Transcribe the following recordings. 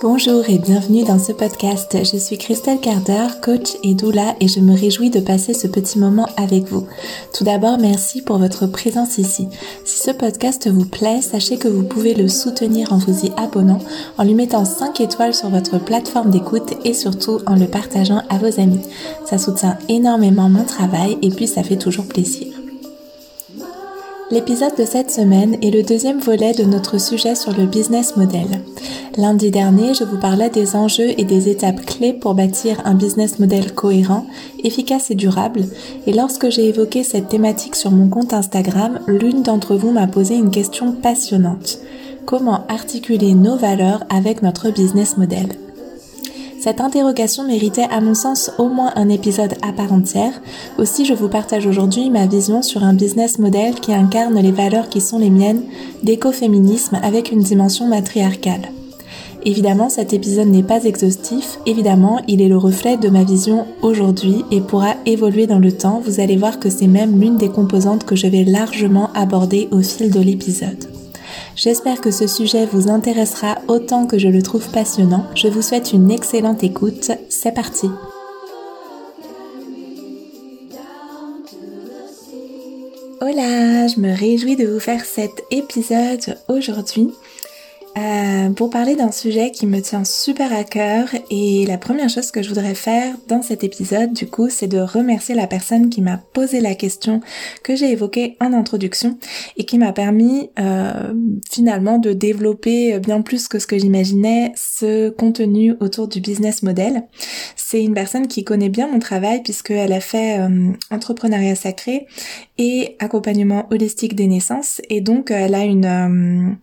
Bonjour et bienvenue dans ce podcast. Je suis Christelle Carder, coach et doula et je me réjouis de passer ce petit moment avec vous. Tout d'abord, merci pour votre présence ici. Si ce podcast vous plaît, sachez que vous pouvez le soutenir en vous y abonnant, en lui mettant 5 étoiles sur votre plateforme d'écoute et surtout en le partageant à vos amis. Ça soutient énormément mon travail et puis ça fait toujours plaisir. L'épisode de cette semaine est le deuxième volet de notre sujet sur le business model. Lundi dernier, je vous parlais des enjeux et des étapes clés pour bâtir un business model cohérent, efficace et durable, et lorsque j'ai évoqué cette thématique sur mon compte Instagram, l'une d'entre vous m'a posé une question passionnante. Comment articuler nos valeurs avec notre business model? Cette interrogation méritait à mon sens au moins un épisode à part entière. Aussi, je vous partage aujourd'hui ma vision sur un business model qui incarne les valeurs qui sont les miennes d'écoféminisme avec une dimension matriarcale. Évidemment, cet épisode n'est pas exhaustif, évidemment, il est le reflet de ma vision aujourd'hui et pourra évoluer dans le temps, vous allez voir que c'est même l'une des composantes que je vais largement aborder au fil de l'épisode. J'espère que ce sujet vous intéressera autant que je le trouve passionnant. Je vous souhaite une excellente écoute. C'est parti. Hola, je me réjouis de vous faire cet épisode aujourd'hui. Euh, pour parler d'un sujet qui me tient super à cœur et la première chose que je voudrais faire dans cet épisode du coup c'est de remercier la personne qui m'a posé la question que j'ai évoquée en introduction et qui m'a permis euh, finalement de développer bien plus que ce que j'imaginais ce contenu autour du business model. C'est une personne qui connaît bien mon travail puisqu'elle a fait euh, entrepreneuriat sacré et accompagnement holistique des naissances et donc elle a une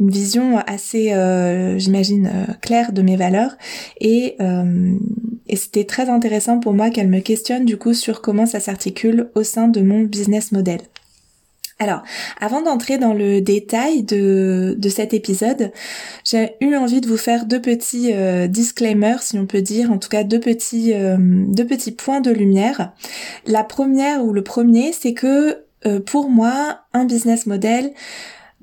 une vision assez, euh, j'imagine, euh, claire de mes valeurs. Et, euh, et c'était très intéressant pour moi qu'elle me questionne du coup sur comment ça s'articule au sein de mon business model. Alors, avant d'entrer dans le détail de, de cet épisode, j'ai eu envie de vous faire deux petits disclaimers, si on peut dire, en tout cas deux petits, deux petits points de lumière. La première ou le premier, c'est que pour moi, un business model,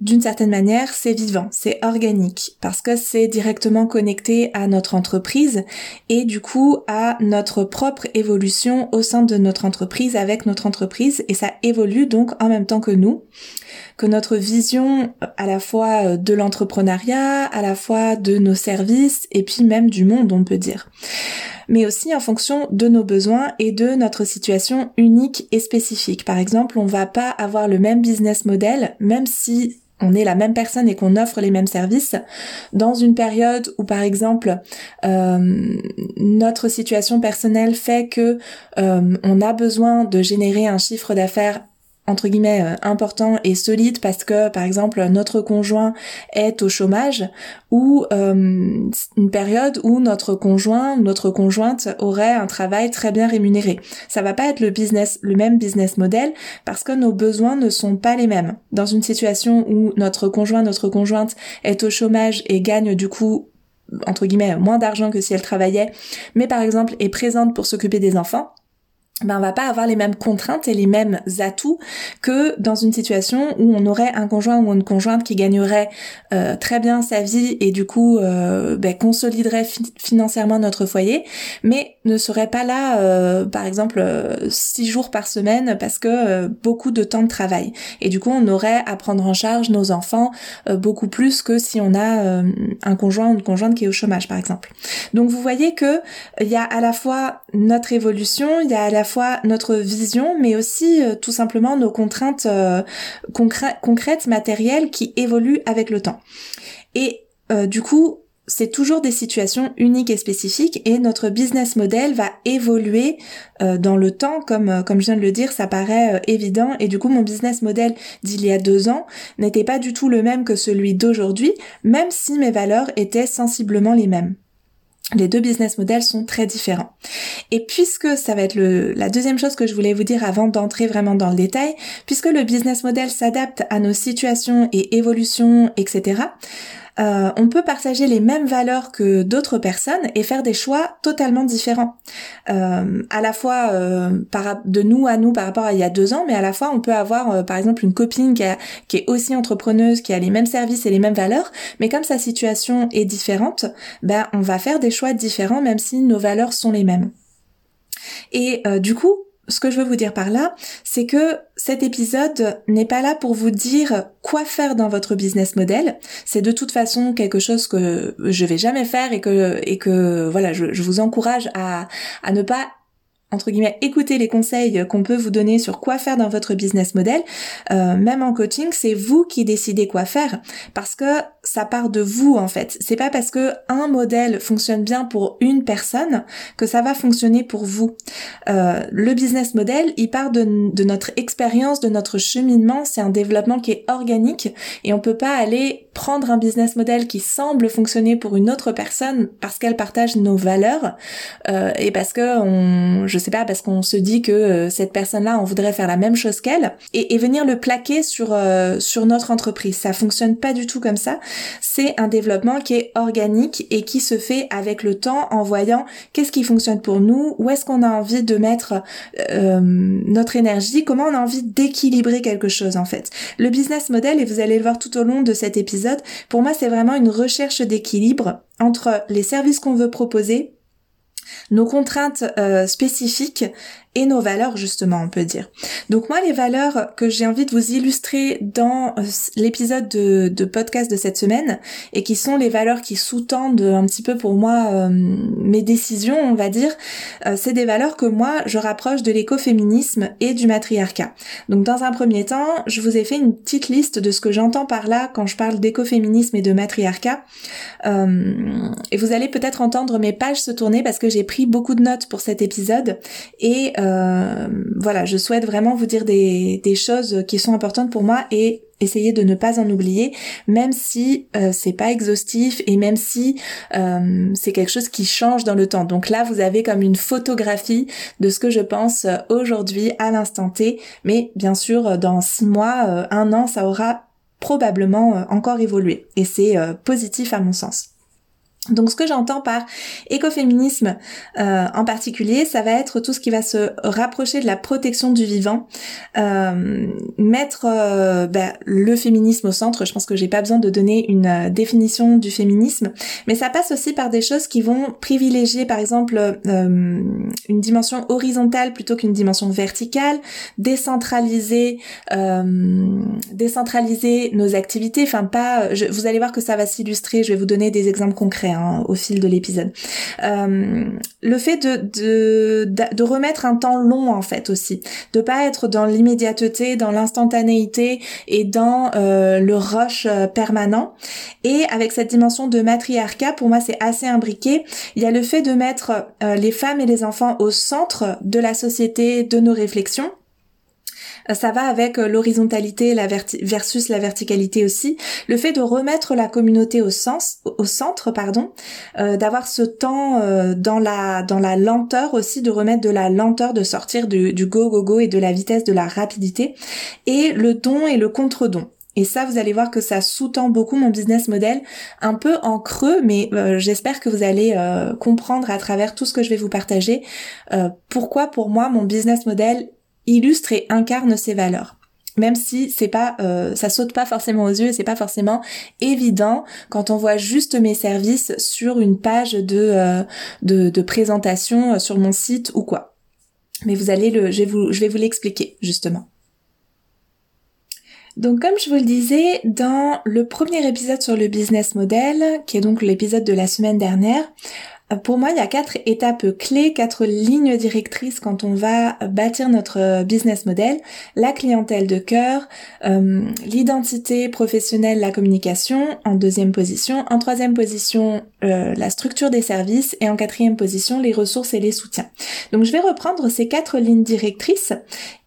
d'une certaine manière, c'est vivant, c'est organique, parce que c'est directement connecté à notre entreprise et du coup à notre propre évolution au sein de notre entreprise, avec notre entreprise, et ça évolue donc en même temps que nous, que notre vision à la fois de l'entrepreneuriat, à la fois de nos services, et puis même du monde, on peut dire mais aussi en fonction de nos besoins et de notre situation unique et spécifique. Par exemple, on va pas avoir le même business model, même si on est la même personne et qu'on offre les mêmes services dans une période où par exemple euh, notre situation personnelle fait que euh, on a besoin de générer un chiffre d'affaires entre guillemets euh, important et solide parce que par exemple notre conjoint est au chômage ou euh, une période où notre conjoint notre conjointe aurait un travail très bien rémunéré. Ça va pas être le business le même business model parce que nos besoins ne sont pas les mêmes. Dans une situation où notre conjoint notre conjointe est au chômage et gagne du coup entre guillemets moins d'argent que si elle travaillait, mais par exemple est présente pour s'occuper des enfants, ben on va pas avoir les mêmes contraintes et les mêmes atouts que dans une situation où on aurait un conjoint ou une conjointe qui gagnerait euh, très bien sa vie et du coup euh, ben, consoliderait financièrement notre foyer, mais ne serait pas là, euh, par exemple, six jours par semaine parce que beaucoup de temps de travail. Et du coup, on aurait à prendre en charge nos enfants beaucoup plus que si on a un conjoint ou une conjointe qui est au chômage, par exemple. Donc vous voyez que il y a à la fois notre évolution, il y a à la fois notre vision, mais aussi euh, tout simplement nos contraintes euh, concrètes, matérielles qui évoluent avec le temps. Et euh, du coup, c'est toujours des situations uniques et spécifiques et notre business model va évoluer dans le temps. Comme comme je viens de le dire ça paraît évident. Et du coup mon business model d'il y a deux ans n'était pas du tout le même que celui d'aujourd'hui même si mes valeurs étaient sensiblement les mêmes les deux business models sont très différents. Et puisque ça va être la deuxième chose que je voulais vous dire avant d'entrer vraiment dans le détail, puisque le business model s'adapte à nos situations et évolutions, etc., euh, on peut partager les mêmes valeurs que d'autres personnes et faire des choix totalement différents. Euh, à la fois euh, de nous à nous par rapport à il y a deux ans, mais à la fois on peut avoir par exemple une copine qui, qui est aussi entrepreneuse, qui a les mêmes services et les mêmes valeurs, mais comme sa situation est différente, ben on va faire des choix différents même si nos valeurs sont les mêmes. Et du coup, ce que je veux vous dire par là, c'est que cet épisode n'est pas là pour vous dire quoi faire dans votre business model. C'est de toute façon quelque chose que je vais jamais faire et que et que voilà, je, vous encourage à à ne pas entre guillemets, écouter les conseils qu'on peut vous donner sur quoi faire dans votre business model, euh, même en coaching, c'est vous qui décidez quoi faire parce que ça part de vous en fait. C'est pas parce que un modèle fonctionne bien pour une personne que ça va fonctionner pour vous. Euh, le business model, il part de, de notre expérience, de notre cheminement. C'est un développement qui est organique et on peut pas aller prendre un business model qui semble fonctionner pour une autre personne parce qu'elle partage nos valeurs euh, et parce que on, je sais pas, parce qu'on se dit que euh, cette personne-là, on voudrait faire la même chose qu'elle et, venir le plaquer sur euh, sur notre entreprise. Ça fonctionne pas du tout comme ça. C'est un développement qui est organique et qui se fait avec le temps en voyant qu'est-ce qui fonctionne pour nous, où est-ce qu'on a envie de mettre notre énergie, comment on a envie d'équilibrer quelque chose en fait. Le business model, et vous allez le voir tout au long de cet épisode pour moi, c'est vraiment une recherche d'équilibre entre les services qu'on veut proposer, nos contraintes euh, spécifiques et nos valeurs justement on peut dire. Donc moi les valeurs que j'ai envie de vous illustrer dans euh, l'épisode de, podcast de cette semaine et qui sont les valeurs qui sous-tendent un petit peu pour moi euh, mes décisions on va dire, euh, c'est des valeurs que moi je rapproche de l'écoféminisme et du matriarcat. Donc dans un premier temps je vous ai fait une petite liste de ce que j'entends par là quand je parle d'écoféminisme et de matriarcat et vous allez peut-être entendre mes pages se tourner parce que j'ai pris beaucoup de notes pour cet épisode et voilà, je souhaite vraiment vous dire des, choses qui sont importantes pour moi et essayer de ne pas en oublier, même si euh, c'est pas exhaustif et même si euh, c'est quelque chose qui change dans le temps. Donc là, vous avez comme une photographie de ce que je pense aujourd'hui à l'instant T, mais bien sûr, dans six mois, un an, ça aura probablement encore évolué et c'est positif à mon sens. Donc ce que j'entends par écoféminisme euh, en particulier, ça va être tout ce qui va se rapprocher de la protection du vivant, euh, mettre euh, ben, le féminisme au centre. Je pense que j'ai pas besoin de donner une définition du féminisme, mais ça passe aussi par des choses qui vont privilégier, par exemple, une dimension horizontale plutôt qu'une dimension verticale, décentraliser, décentraliser nos activités. Enfin pas, vous allez voir que ça va s'illustrer. Je vais vous donner des exemples concrets. Hein, au fil de l'épisode. Euh, le fait de, de, de remettre un temps long en fait aussi, de pas être dans l'immédiateté, dans l'instantanéité et dans euh, le rush euh, permanent. Et avec cette dimension de matriarcat, pour moi c'est assez imbriqué. Il y a le fait de mettre les femmes et les enfants au centre de la société, de nos réflexions ça va avec euh, l'horizontalité versus la verticalité aussi. Le fait de remettre la communauté au, sens, au centre, pardon, euh, d'avoir ce temps euh, dans la dans la lenteur aussi, de remettre de la lenteur, de sortir du, du go go go et de la vitesse de la rapidité, et le don et le contre-don. Et ça, vous allez voir que ça sous-tend beaucoup mon business model, un peu en creux, mais j'espère que vous allez comprendre à travers tout ce que je vais vous partager pourquoi pour moi mon business model illustre et incarne ces valeurs. Même si c'est pas euh, ça saute pas forcément aux yeux et c'est pas forcément évident quand on voit juste mes services sur une page de euh, de, présentation euh, sur mon site ou quoi. Mais vous allez le je vais vous je vais vous l'expliquer justement. Donc comme je vous le disais dans le premier épisode sur le business model qui est donc l'épisode de la semaine dernière pour moi, il y a quatre étapes clés, quatre lignes directrices quand on va bâtir notre business model. La clientèle de cœur, euh, l'identité professionnelle, la communication en deuxième position. En troisième position, euh, la structure des services. Et en quatrième position, les ressources et les soutiens. Donc je vais reprendre ces quatre lignes directrices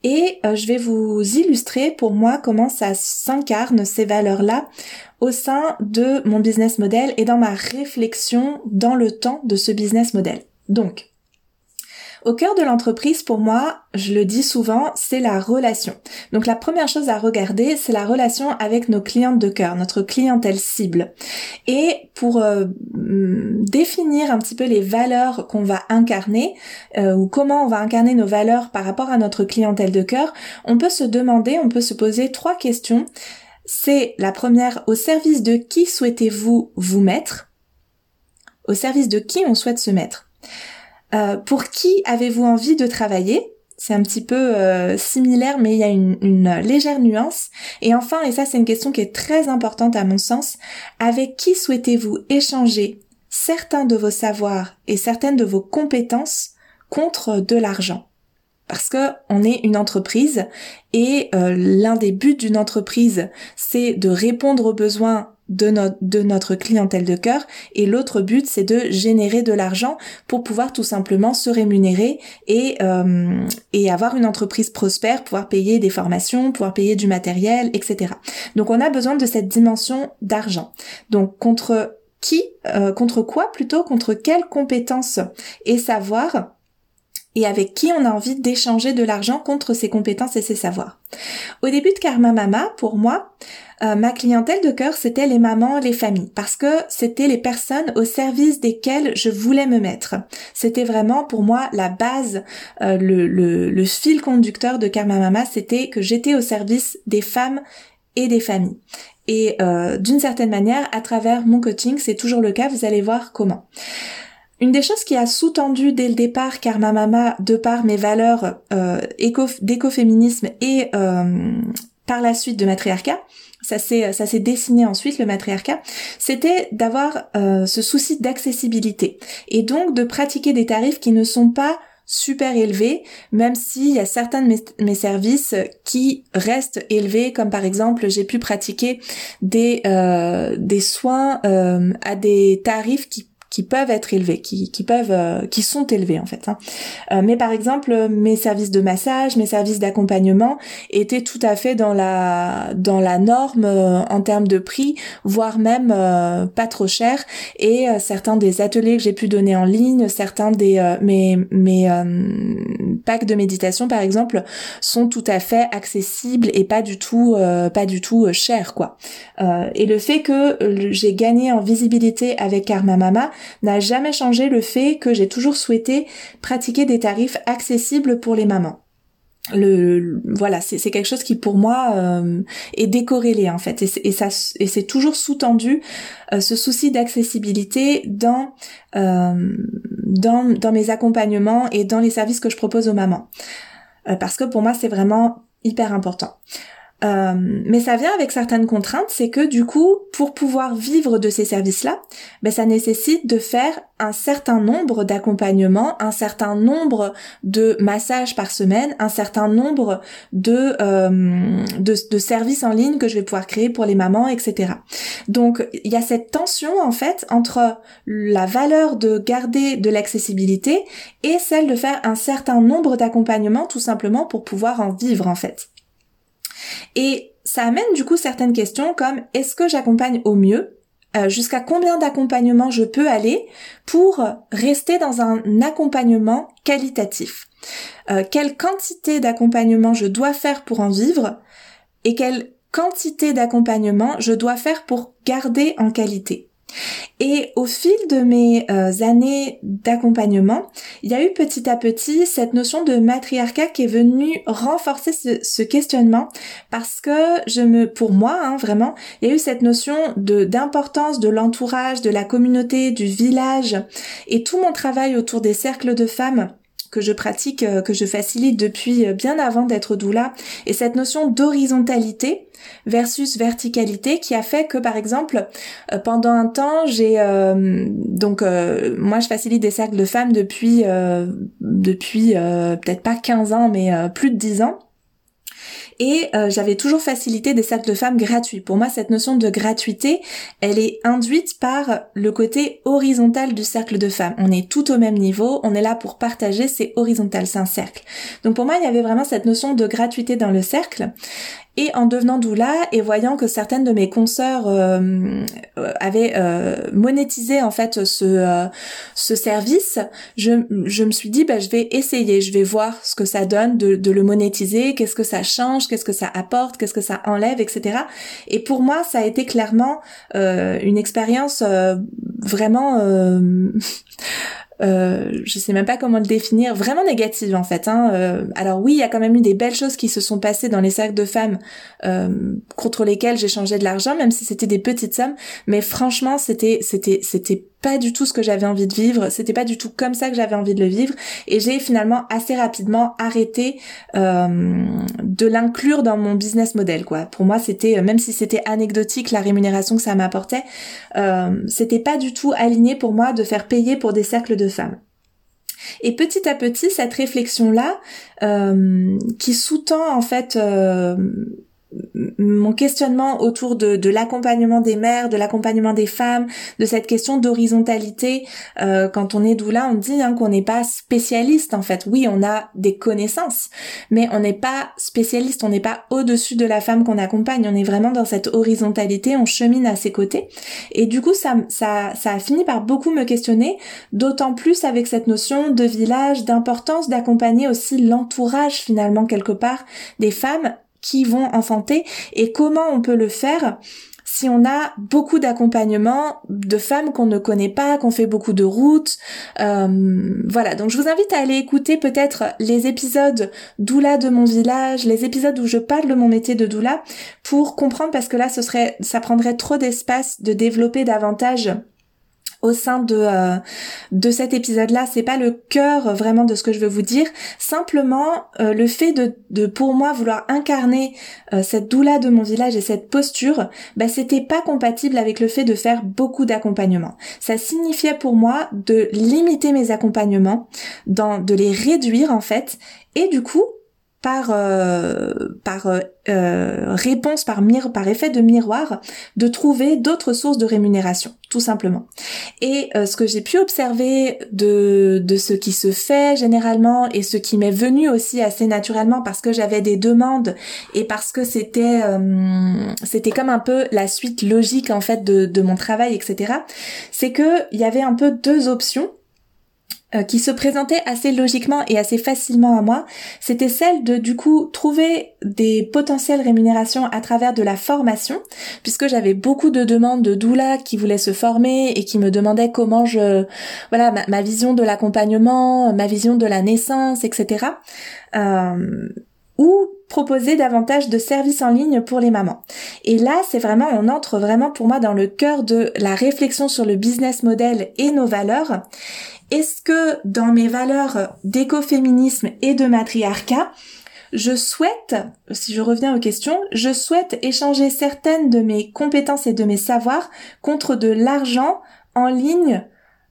et euh, je vais vous illustrer pour moi comment ça s'incarne ces valeurs-là au sein de mon business model et dans ma réflexion dans le temps de ce business model. Donc, Au cœur de l'entreprise, pour moi, je le dis souvent, c'est la relation. Donc la première chose à regarder, c'est la relation avec nos clientes de cœur, notre clientèle cible. Et pour euh, mm, définir un petit peu les valeurs qu'on va incarner, euh, ou comment on va incarner nos valeurs par rapport à notre clientèle de cœur, on peut se demander, on peut se poser trois questions. C'est la première, au service de qui souhaitez-vous vous mettre? Au service de qui on souhaite se mettre? Euh, Pour qui avez-vous envie de travailler? C'est un petit peu euh, similaire, mais il y a une, une, légère nuance. Et enfin, et ça c'est une question qui est très importante à mon sens, avec qui souhaitez-vous échanger certains de vos savoirs et certaines de vos compétences contre de l'argent? Parce que on est une entreprise et euh, l'un des buts d'une entreprise, c'est de répondre aux besoins de, notre clientèle de cœur et l'autre but c'est de générer de l'argent pour pouvoir tout simplement se rémunérer et, euh, avoir une entreprise prospère, pouvoir payer des formations, pouvoir payer du matériel, etc. Donc on a besoin de cette dimension d'argent. Donc contre qui, euh, contre quoi plutôt, contre quelles compétences et savoir et avec qui on a envie d'échanger de l'argent contre ses compétences et ses savoirs. Au début de Karma Mama, pour moi, euh, ma clientèle de cœur, c'était les mamans, les familles, parce que c'était les personnes au service desquelles je voulais me mettre. C'était vraiment pour moi la base, euh, le, fil conducteur de Karma Mama, c'était que j'étais au service des femmes et des familles. Et euh, d'une certaine manière, à travers mon coaching, c'est toujours le cas, vous allez voir comment. Une des choses qui a sous-tendu dès le départ Karma Mama, de par mes valeurs euh, d'écoféminisme et euh, par la suite de matriarcat, ça s'est ça s'est dessiné ensuite le matriarcat, c'était d'avoir euh, ce souci d'accessibilité. Et donc de pratiquer des tarifs qui ne sont pas super élevés, même s'il y a certains de mes, services qui restent élevés, comme par exemple j'ai pu pratiquer des euh, des soins euh, à des tarifs qui qui peuvent être élevés, qui, qui peuvent, euh, qui sont élevés en fait. Hein. Euh, mais par exemple, mes services de massage, mes services d'accompagnement étaient tout à fait dans la dans la norme euh, en termes de prix, voire même pas trop cher. Et certains des ateliers que j'ai pu donner en ligne, certains des mes mes packs de méditation par exemple sont tout à fait accessibles et pas du tout pas du tout chers quoi. et le fait que j'ai gagné en visibilité avec Karma Mama, n'a jamais changé le fait que j'ai toujours souhaité pratiquer des tarifs accessibles pour les mamans. Le, voilà, c'est quelque chose qui pour moi euh, est décorrélé en fait, et, ça et c'est toujours sous-tendu euh, ce souci d'accessibilité dans, euh, dans dans mes accompagnements et dans les services que je propose aux mamans, parce que pour moi c'est vraiment hyper important. Euh, mais ça vient avec certaines contraintes, c'est que du coup, pour pouvoir vivre de ces services-là, ben, ça nécessite de faire un certain nombre d'accompagnements, un certain nombre de massages par semaine, un certain nombre de, euh, de, de, services en ligne que je vais pouvoir créer pour les mamans, etc. Donc, il y a cette tension en fait entre la valeur de garder de l'accessibilité et celle de faire un certain nombre d'accompagnements tout simplement pour pouvoir en vivre en fait. Et ça amène du coup certaines questions comme est-ce que j'accompagne au mieux? Euh, jusqu'à combien d'accompagnement je peux aller pour rester dans un accompagnement qualitatif? Euh, Quelle quantité d'accompagnement je dois faire pour en vivre? Et quelle quantité d'accompagnement je dois faire pour garder en qualité? Et au fil de mes euh, années d'accompagnement, il y a eu petit à petit cette notion de matriarcat qui est venue renforcer ce, questionnement parce que je me, pour moi, hein, vraiment, il y a eu cette notion de d'importance de l'entourage, de la communauté, du village et tout mon travail autour des cercles de femmes que je pratique, euh, que je facilite depuis euh, bien avant d'être doula, et cette notion d'horizontalité versus verticalité qui a fait que par exemple euh, pendant un temps j'ai donc moi je facilite des cercles de femmes depuis depuis peut-être pas 15 ans mais plus de 10 ans et euh, j'avais toujours facilité des cercles de femmes gratuits. Pour moi, cette notion de gratuité, elle est induite par le côté horizontal du cercle de femmes. On est tout au même niveau, on est là pour partager, c'est horizontal, c'est un cercle. Donc pour moi, il y avait vraiment cette notion de gratuité dans le cercle. Et en devenant doula et voyant que certaines de mes consoeurs euh, avaient monétisé en fait ce ce service, je, je me suis dit bah je vais essayer, je vais voir ce que ça donne de, de le monétiser, qu'est-ce que ça change, qu'est-ce que ça apporte, qu'est-ce que ça enlève, etc. Et pour moi, ça a été clairement une expérience vraiment euh, je sais même pas comment le définir, vraiment négative en fait. Hein. Euh, alors oui, il y a quand même eu des belles choses qui se sont passées dans les cercles de femmes euh, contre lesquelles j'ai changé de l'argent, même si c'était des petites sommes. Mais franchement, c'était c'était c'était pas du tout ce que j'avais envie de vivre, c'était pas du tout comme ça que j'avais envie de le vivre et j'ai finalement assez rapidement arrêté euh, de l'inclure dans mon business model quoi. Pour moi, c'était même si c'était anecdotique la rémunération que ça m'apportait, euh, c'était pas du tout aligné pour moi de faire payer pour des cercles de femmes. Et petit à petit, cette réflexion-là, euh, qui sous-tend en fait euh, mon questionnement autour de, de l'accompagnement des mères, de l'accompagnement des femmes, de cette question d'horizontalité. Euh, quand on est doula, on dit hein, qu'on n'est pas spécialiste en fait. Oui, on a des connaissances, mais on n'est pas spécialiste, on n'est pas au-dessus de la femme qu'on accompagne. On est vraiment dans cette horizontalité, on chemine à ses côtés. Et du coup, ça, ça, ça a fini par beaucoup me questionner, d'autant plus avec cette notion de village, d'importance d'accompagner aussi l'entourage finalement quelque part des femmes qui vont enfanter et comment on peut le faire si on a beaucoup d'accompagnement de femmes qu'on ne connaît pas, qu'on fait beaucoup de routes. Euh, voilà, donc je vous invite à aller écouter peut-être les épisodes doula de mon village, les épisodes où je parle de mon métier de doula pour comprendre parce que là ce serait ça prendrait trop d'espace de développer davantage au sein de euh, de cet épisode-là, c'est pas le cœur vraiment de ce que je veux vous dire. Simplement, euh, le fait de, de pour moi vouloir incarner euh, cette doula de mon village et cette posture, bah c'était pas compatible avec le fait de faire beaucoup d'accompagnement. Ça signifiait pour moi de limiter mes accompagnements, dans de les réduire en fait, et du coup par euh, par euh, euh, réponse par mir par effet de miroir de trouver d'autres sources de rémunération tout simplement. Et ce que j'ai pu observer de de ce qui se fait généralement et ce qui m'est venu aussi assez naturellement parce que j'avais des demandes et parce que c'était c'était comme un peu la suite logique en fait de de mon travail etc c'est que il y avait un peu deux options euh, qui se présentait assez logiquement et assez facilement à moi, c'était celle de du coup trouver des potentielles rémunérations à travers de la formation, puisque j'avais beaucoup de demandes de doula qui voulaient se former et qui me demandaient comment je, voilà, ma, vision de l'accompagnement, ma vision de la naissance, etc. Euh, ou proposer davantage de services en ligne pour les mamans. Et là, c'est vraiment, on entre vraiment pour moi dans le cœur de la réflexion sur le business model et nos valeurs. Est-ce que dans mes valeurs d'écoféminisme et de matriarcat, je souhaite, si je reviens aux questions, je souhaite échanger certaines de mes compétences et de mes savoirs contre de l'argent en ligne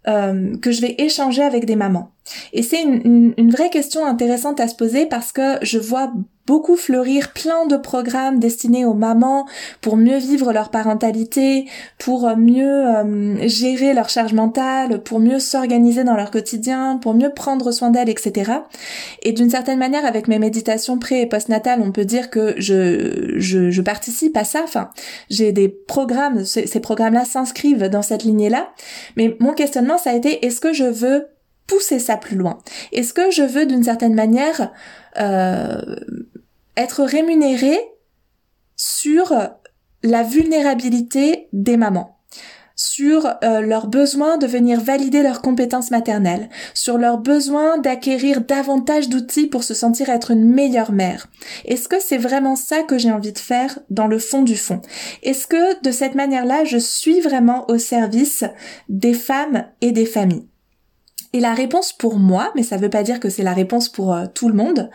euh, que je vais échanger avec des mamans? Et c'est une, vraie question intéressante à se poser parce que je vois beaucoup fleurir plein de programmes destinés aux mamans pour mieux vivre leur parentalité, pour mieux euh, gérer leur charge mentale, pour mieux s'organiser dans leur quotidien, pour mieux prendre soin d'elles, etc. Et d'une certaine manière, avec mes méditations pré- et post-natales, on peut dire que je, je, participe à ça. Enfin, j'ai des programmes, ces programmes-là s'inscrivent dans cette lignée-là. Mais mon questionnement, ça a été, est-ce que je veux pousser ça plus loin. Est-ce que je veux d'une certaine manière euh, être rémunérée sur la vulnérabilité des mamans sur euh, leur besoin de venir valider leurs compétences maternelles, sur leur besoin d'acquérir davantage d'outils pour se sentir être une meilleure mère? Est-ce que c'est vraiment ça que j'ai envie de faire dans le fond du fond? Est-ce que de cette manière-là, je suis vraiment au service des femmes et des familles? Et la réponse pour moi, mais ça veut pas dire que c'est la réponse pour euh, tout le monde,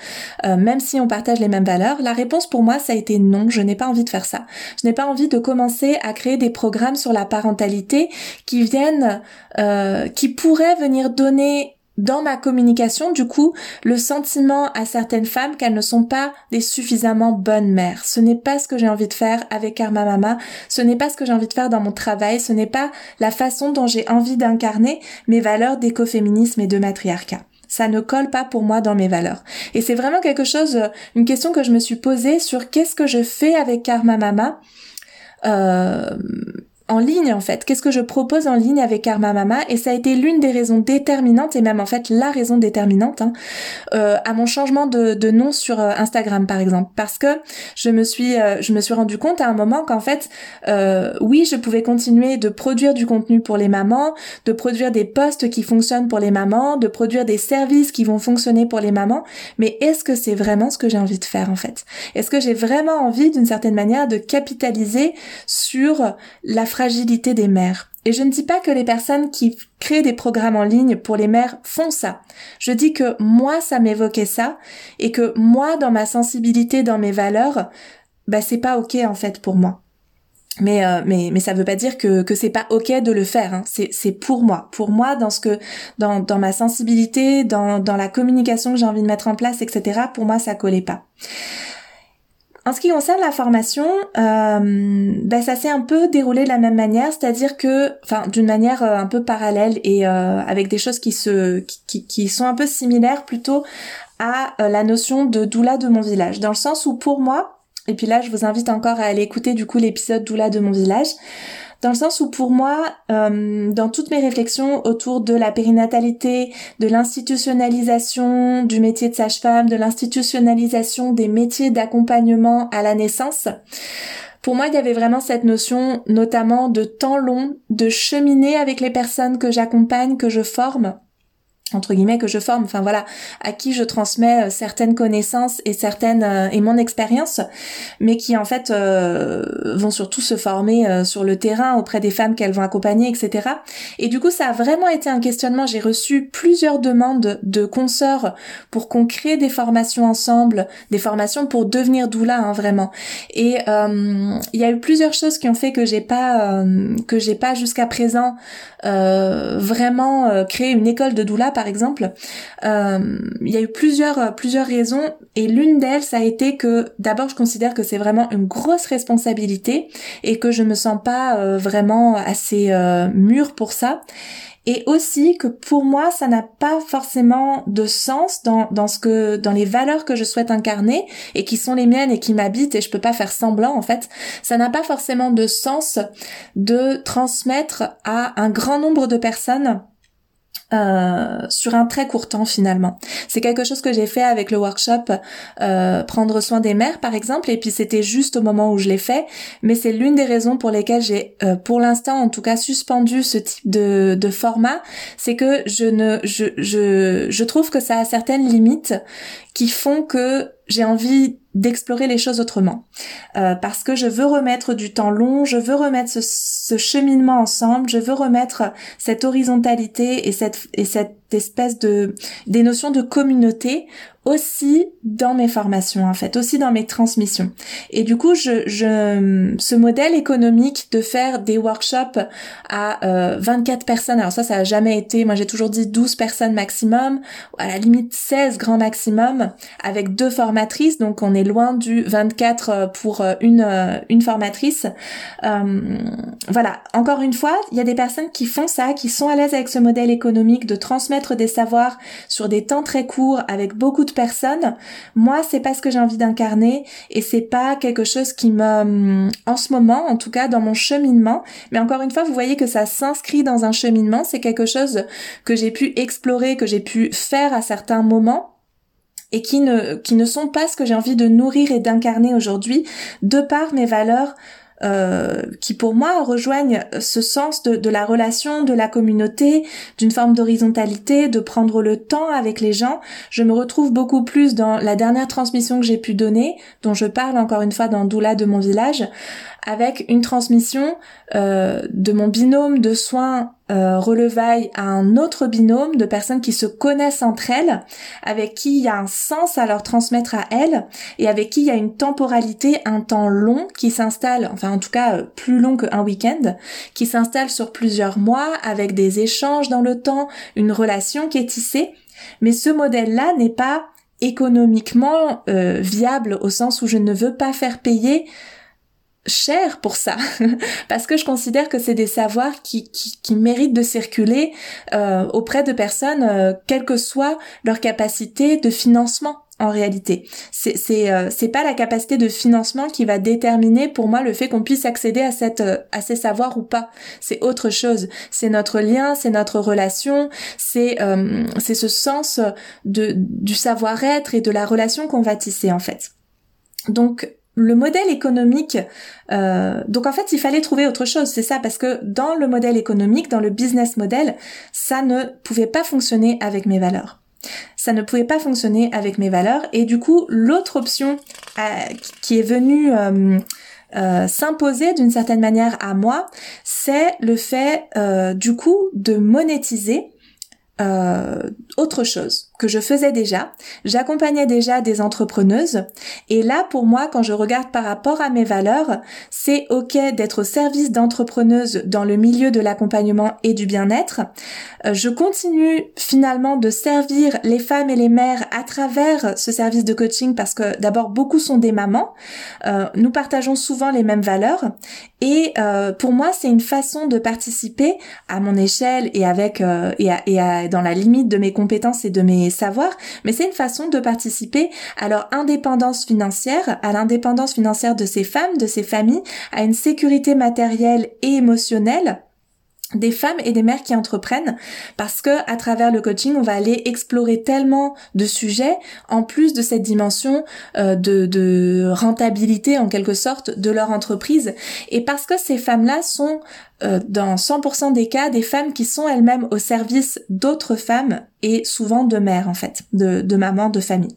euh, même si on partage les mêmes valeurs, la réponse pour moi, ça a été non, je n'ai pas envie de faire ça. Je n'ai pas envie de commencer à créer des programmes sur la parentalité qui viennent, euh, qui pourraient venir donner dans ma communication, du coup, le sentiment à certaines femmes qu'elles ne sont pas des suffisamment bonnes mères. Ce n'est pas ce que j'ai envie de faire avec Karma Mama, ce n'est pas ce que j'ai envie de faire dans mon travail, ce n'est pas la façon dont j'ai envie d'incarner mes valeurs d'écoféminisme et de matriarcat. ça ne colle pas pour moi dans mes valeurs. Et c'est vraiment quelque chose, une question que je me suis posée sur qu'est-ce que je fais avec Karma Mama. Euh, en ligne en fait. Qu'est-ce que je propose en ligne avec Karma Mama? Et ça a été l'une des raisons déterminantes et même en fait la raison déterminante hein, euh, à mon changement de, nom sur euh, Instagram par exemple, parce que je me suis euh, je me suis rendu compte à un moment qu'en fait oui je pouvais continuer de produire du contenu pour les mamans, de produire des posts qui fonctionnent pour les mamans, de produire des services qui vont fonctionner pour les mamans, mais est-ce que c'est vraiment ce que j'ai envie de faire en fait? Est-ce que j'ai vraiment envie d'une certaine manière de capitaliser sur la fragilité des mères. Et je ne dis pas que les personnes qui créent des programmes en ligne pour les mères font ça. Je dis que moi, ça m'évoquait ça et que moi, dans ma sensibilité, dans mes valeurs, bah c'est pas ok en fait pour moi. Mais euh, mais mais ça veut pas dire que que c'est pas ok de le faire. Hein. C'est c'est pour moi, pour moi dans ce que dans dans ma sensibilité, dans dans la communication que j'ai envie de mettre en place, etc. Pour moi, ça collait pas. En ce qui concerne la formation, euh, ben ça s'est un peu déroulé de la même manière, c'est-à-dire que, enfin, d'une manière euh, un peu parallèle et euh, avec des choses qui se, qui, qui, sont un peu similaires plutôt à euh, la notion de doula de mon village, dans le sens où pour moi, et puis là je vous invite encore à aller écouter du coup l'épisode doula de mon village dans le sens où pour moi, euh, dans toutes mes réflexions autour de la périnatalité, de l'institutionnalisation du métier de sage-femme, de l'institutionnalisation des métiers d'accompagnement à la naissance, pour moi, il y avait vraiment cette notion, notamment de temps long, de cheminer avec les personnes que j'accompagne, que je forme, entre guillemets que je forme enfin voilà à qui je transmets euh, certaines connaissances et certaines euh, et mon expérience mais qui en fait euh, vont surtout se former sur le terrain auprès des femmes qu'elles vont accompagner etc et du coup ça a vraiment été un questionnement. J'ai reçu plusieurs demandes de consoeurs pour qu'on crée des formations ensemble des formations pour devenir doula hein, vraiment. Et il y a eu plusieurs choses qui ont fait que j'ai pas que j'ai pas jusqu'à présent vraiment créé une école de doula exemple, euh, il y a eu plusieurs euh, plusieurs raisons. Et l'une d'elles ça a été que d'abord je considère que c'est vraiment une grosse responsabilité et que je me sens pas euh, vraiment assez mûre pour ça. Et aussi que pour moi ça n'a pas forcément de sens dans, dans ce que dans les valeurs que je souhaite incarner et qui sont les miennes et qui m'habitent et je peux pas faire semblant en fait. Ça n'a pas forcément de sens de transmettre à un grand nombre de personnes euh, sur un très court temps finalement. C'est quelque chose que j'ai fait avec le workshop euh, prendre soin des mères par exemple et puis c'était juste au moment où je l'ai fait mais c'est l'une des raisons pour lesquelles j'ai euh, pour l'instant en tout cas suspendu ce type de, de format c'est que je ne je, je, je trouve que ça a certaines limites qui font que j'ai envie d'explorer les choses autrement. Euh, parce que je veux remettre du temps long, je veux remettre ce, cheminement ensemble, je veux remettre cette horizontalité et cette, et cette espèce de des notions de communauté aussi dans mes formations en fait, aussi dans mes transmissions. Et du coup, je, je ce modèle économique de faire des workshops à euh, 24 personnes, alors ça ça a jamais été, moi j'ai toujours dit 12 personnes maximum, à la limite 16 grand maximum avec deux formatrices, donc on est loin du 24 euh, pour euh, une euh, une formatrice. Euh, voilà, encore une fois, il y a des personnes qui font ça, qui sont à l'aise avec ce modèle économique de transmettre des savoirs sur des temps très courts avec beaucoup de personnes. Moi, c'est pas ce que j'ai envie d'incarner et c'est pas quelque chose qui me, en ce moment, en tout cas dans mon cheminement, mais encore une fois, vous voyez que ça s'inscrit dans un cheminement, c'est quelque chose que j'ai pu explorer, que j'ai pu faire à certains moments et qui ne, qui ne sont pas ce que j'ai envie de nourrir et d'incarner aujourd'hui de par mes valeurs euh, qui pour moi rejoignent ce sens de, de, la relation, de la communauté, d'une forme d'horizontalité, de prendre le temps avec les gens. Je me retrouve beaucoup plus dans la dernière transmission que j'ai pu donner, dont je parle encore une fois dans Doula de mon village, avec une transmission euh, de mon binôme de soins euh, à un autre binôme de personnes qui se connaissent entre elles, avec qui il y a un sens à leur transmettre à elles, et avec qui il y a une temporalité, un temps long qui s'installe, enfin en tout cas euh, plus long qu'un week-end, qui s'installe sur plusieurs mois, avec des échanges dans le temps, une relation qui est tissée. Mais ce modèle-là n'est pas économiquement euh, viable au sens où je ne veux pas faire payer cher pour ça. Parce que je considère que c'est des savoirs qui, qui, qui, méritent de circuler euh, auprès de personnes euh, quelle que soit leur capacité de financement en réalité. C'est c'est euh, pas la capacité de financement qui va déterminer pour moi le fait qu'on puisse accéder à cette euh, à ces savoirs ou pas. C'est autre chose. C'est notre lien c'est notre relation. C'est c'est ce sens de du savoir-être et de la relation qu'on va tisser en fait. Donc le modèle économique, euh, donc en fait il fallait trouver autre chose, c'est ça, parce que dans le modèle économique, dans le business model, ça ne pouvait pas fonctionner avec mes valeurs. Ça ne pouvait pas fonctionner avec mes valeurs, et du coup l'autre option euh, qui est venue euh, s'imposer d'une certaine manière à moi, c'est le fait du coup de monétiser autre chose que je faisais déjà. J'accompagnais déjà des entrepreneuses. Et là, pour moi, quand je regarde par rapport à mes valeurs, c'est OK d'être au service d'entrepreneuses dans le milieu de l'accompagnement et du bien-être. Euh, je continue finalement de servir les femmes et les mères à travers ce service de coaching parce que d'abord, beaucoup sont des mamans. Euh, nous partageons souvent les mêmes valeurs. Et euh, pour moi, c'est une façon de participer à mon échelle et avec et, et dans la limite de mes compétences et de mes savoir, mais c'est une façon de participer à leur indépendance financière, à l'indépendance financière de ces femmes, de ces familles, à une sécurité matérielle et émotionnelle des femmes et des mères qui entreprennent parce que à travers le coaching on va aller explorer tellement de sujets en plus de cette dimension euh, de, de, rentabilité en quelque sorte de leur entreprise. Et parce que ces femmes là sont euh, dans 100% des cas des femmes qui sont elles-mêmes au service d'autres femmes et souvent de mères en fait de, de mamans de famille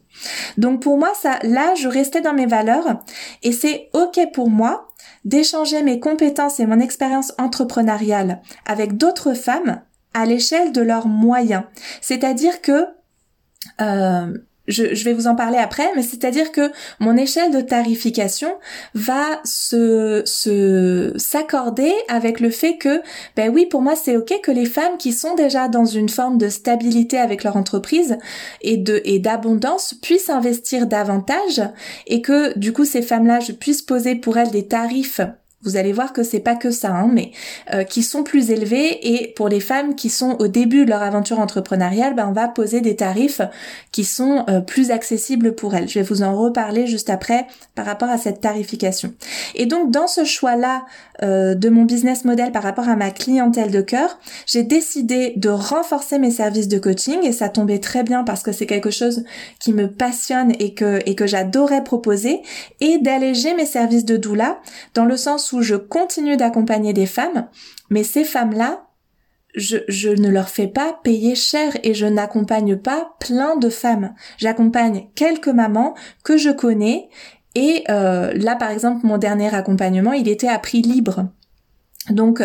donc pour moi ça là je restais dans mes valeurs et c'est ok pour moi d'échanger mes compétences et mon expérience entrepreneuriale avec d'autres femmes à l'échelle de leurs moyens. C'est-à-dire que euh, je, vais vous en parler après, mais c'est-à-dire que mon échelle de tarification va se se s'accorder avec le fait que ben oui pour moi c'est ok que les femmes qui sont déjà dans une forme de stabilité avec leur entreprise et de et d'abondance puissent investir davantage et que du coup ces femmes-là je puisse poser pour elles des tarifs vous allez voir que c'est pas que ça, hein, mais euh, qui sont plus élevés et pour les femmes qui sont au début de leur aventure entrepreneuriale, ben on va poser des tarifs qui sont euh, plus accessibles pour elles. Je vais vous en reparler juste après par rapport à cette tarification. Et donc dans ce choix-là euh, de mon business model par rapport à ma clientèle de cœur, j'ai décidé de renforcer mes services de coaching et ça tombait très bien parce que c'est quelque chose qui me passionne et que et que j'adorais proposer et d'alléger mes services de doula dans le sens où je continue d'accompagner des femmes, mais ces femmes-là, je, ne leur fais pas payer cher et je n'accompagne pas plein de femmes. J'accompagne quelques mamans que je connais et euh, là par exemple mon dernier accompagnement il était à prix libre. Donc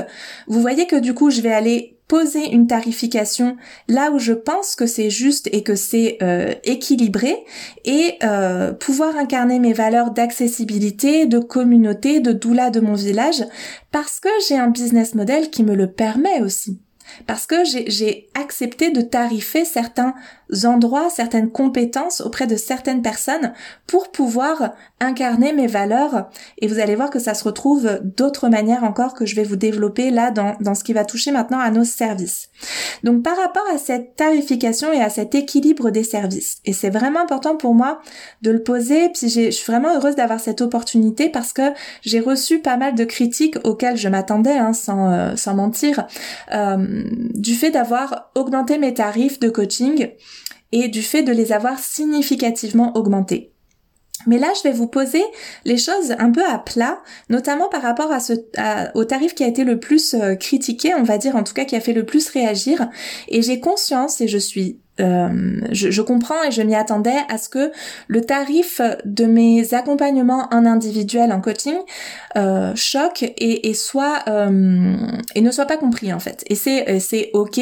vous voyez que du coup je vais aller poser une tarification là où je pense que c'est juste et que c'est euh, équilibré et euh, pouvoir incarner mes valeurs d'accessibilité, de communauté, de doula de mon village parce que j'ai un business model qui me le permet aussi. Parce que j'ai accepté de tarifer certains endroits, certaines compétences auprès de certaines personnes pour pouvoir incarner mes valeurs. Et vous allez voir que ça se retrouve d'autres manières encore que je vais vous développer là dans, dans ce qui va toucher maintenant à nos services. Donc par rapport à cette tarification et à cet équilibre des services, et c'est vraiment important pour moi de le poser, puis je suis vraiment heureuse d'avoir cette opportunité parce que j'ai reçu pas mal de critiques auxquelles je m'attendais, hein, sans, euh, sans mentir, euh, du fait d'avoir augmenté mes tarifs de coaching et du fait de les avoir significativement augmentés. Mais là, je vais vous poser les choses un peu à plat, notamment par rapport à ce, au tarif qui a été le plus euh, critiqué, on va dire en tout cas qui a fait le plus réagir. Et j'ai conscience et je suis euh, je, comprends et je m'y attendais à ce que le tarif de mes accompagnements en individuel en coaching euh, choque et, soit euh, et ne soit pas compris en fait. Et c'est c'est ok,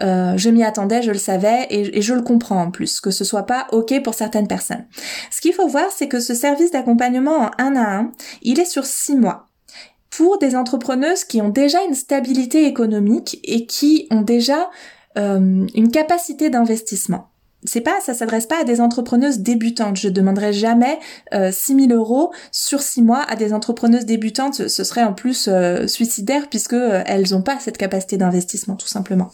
je m'y attendais, je le savais et, et, je le comprends en plus que ce soit pas ok pour certaines personnes. Ce qu'il faut voir, c'est que ce service d'accompagnement en un à un, il est sur six mois pour des entrepreneuses qui ont déjà une stabilité économique et qui ont déjà euh, une capacité d'investissement. c'est pas, ça s'adresse pas à des entrepreneuses débutantes. Je demanderai jamais euh, 6000 euros sur 6 mois à des entrepreneuses débutantes. Ce serait en plus euh, suicidaire puisque euh, elles ont pas cette capacité d'investissement tout simplement.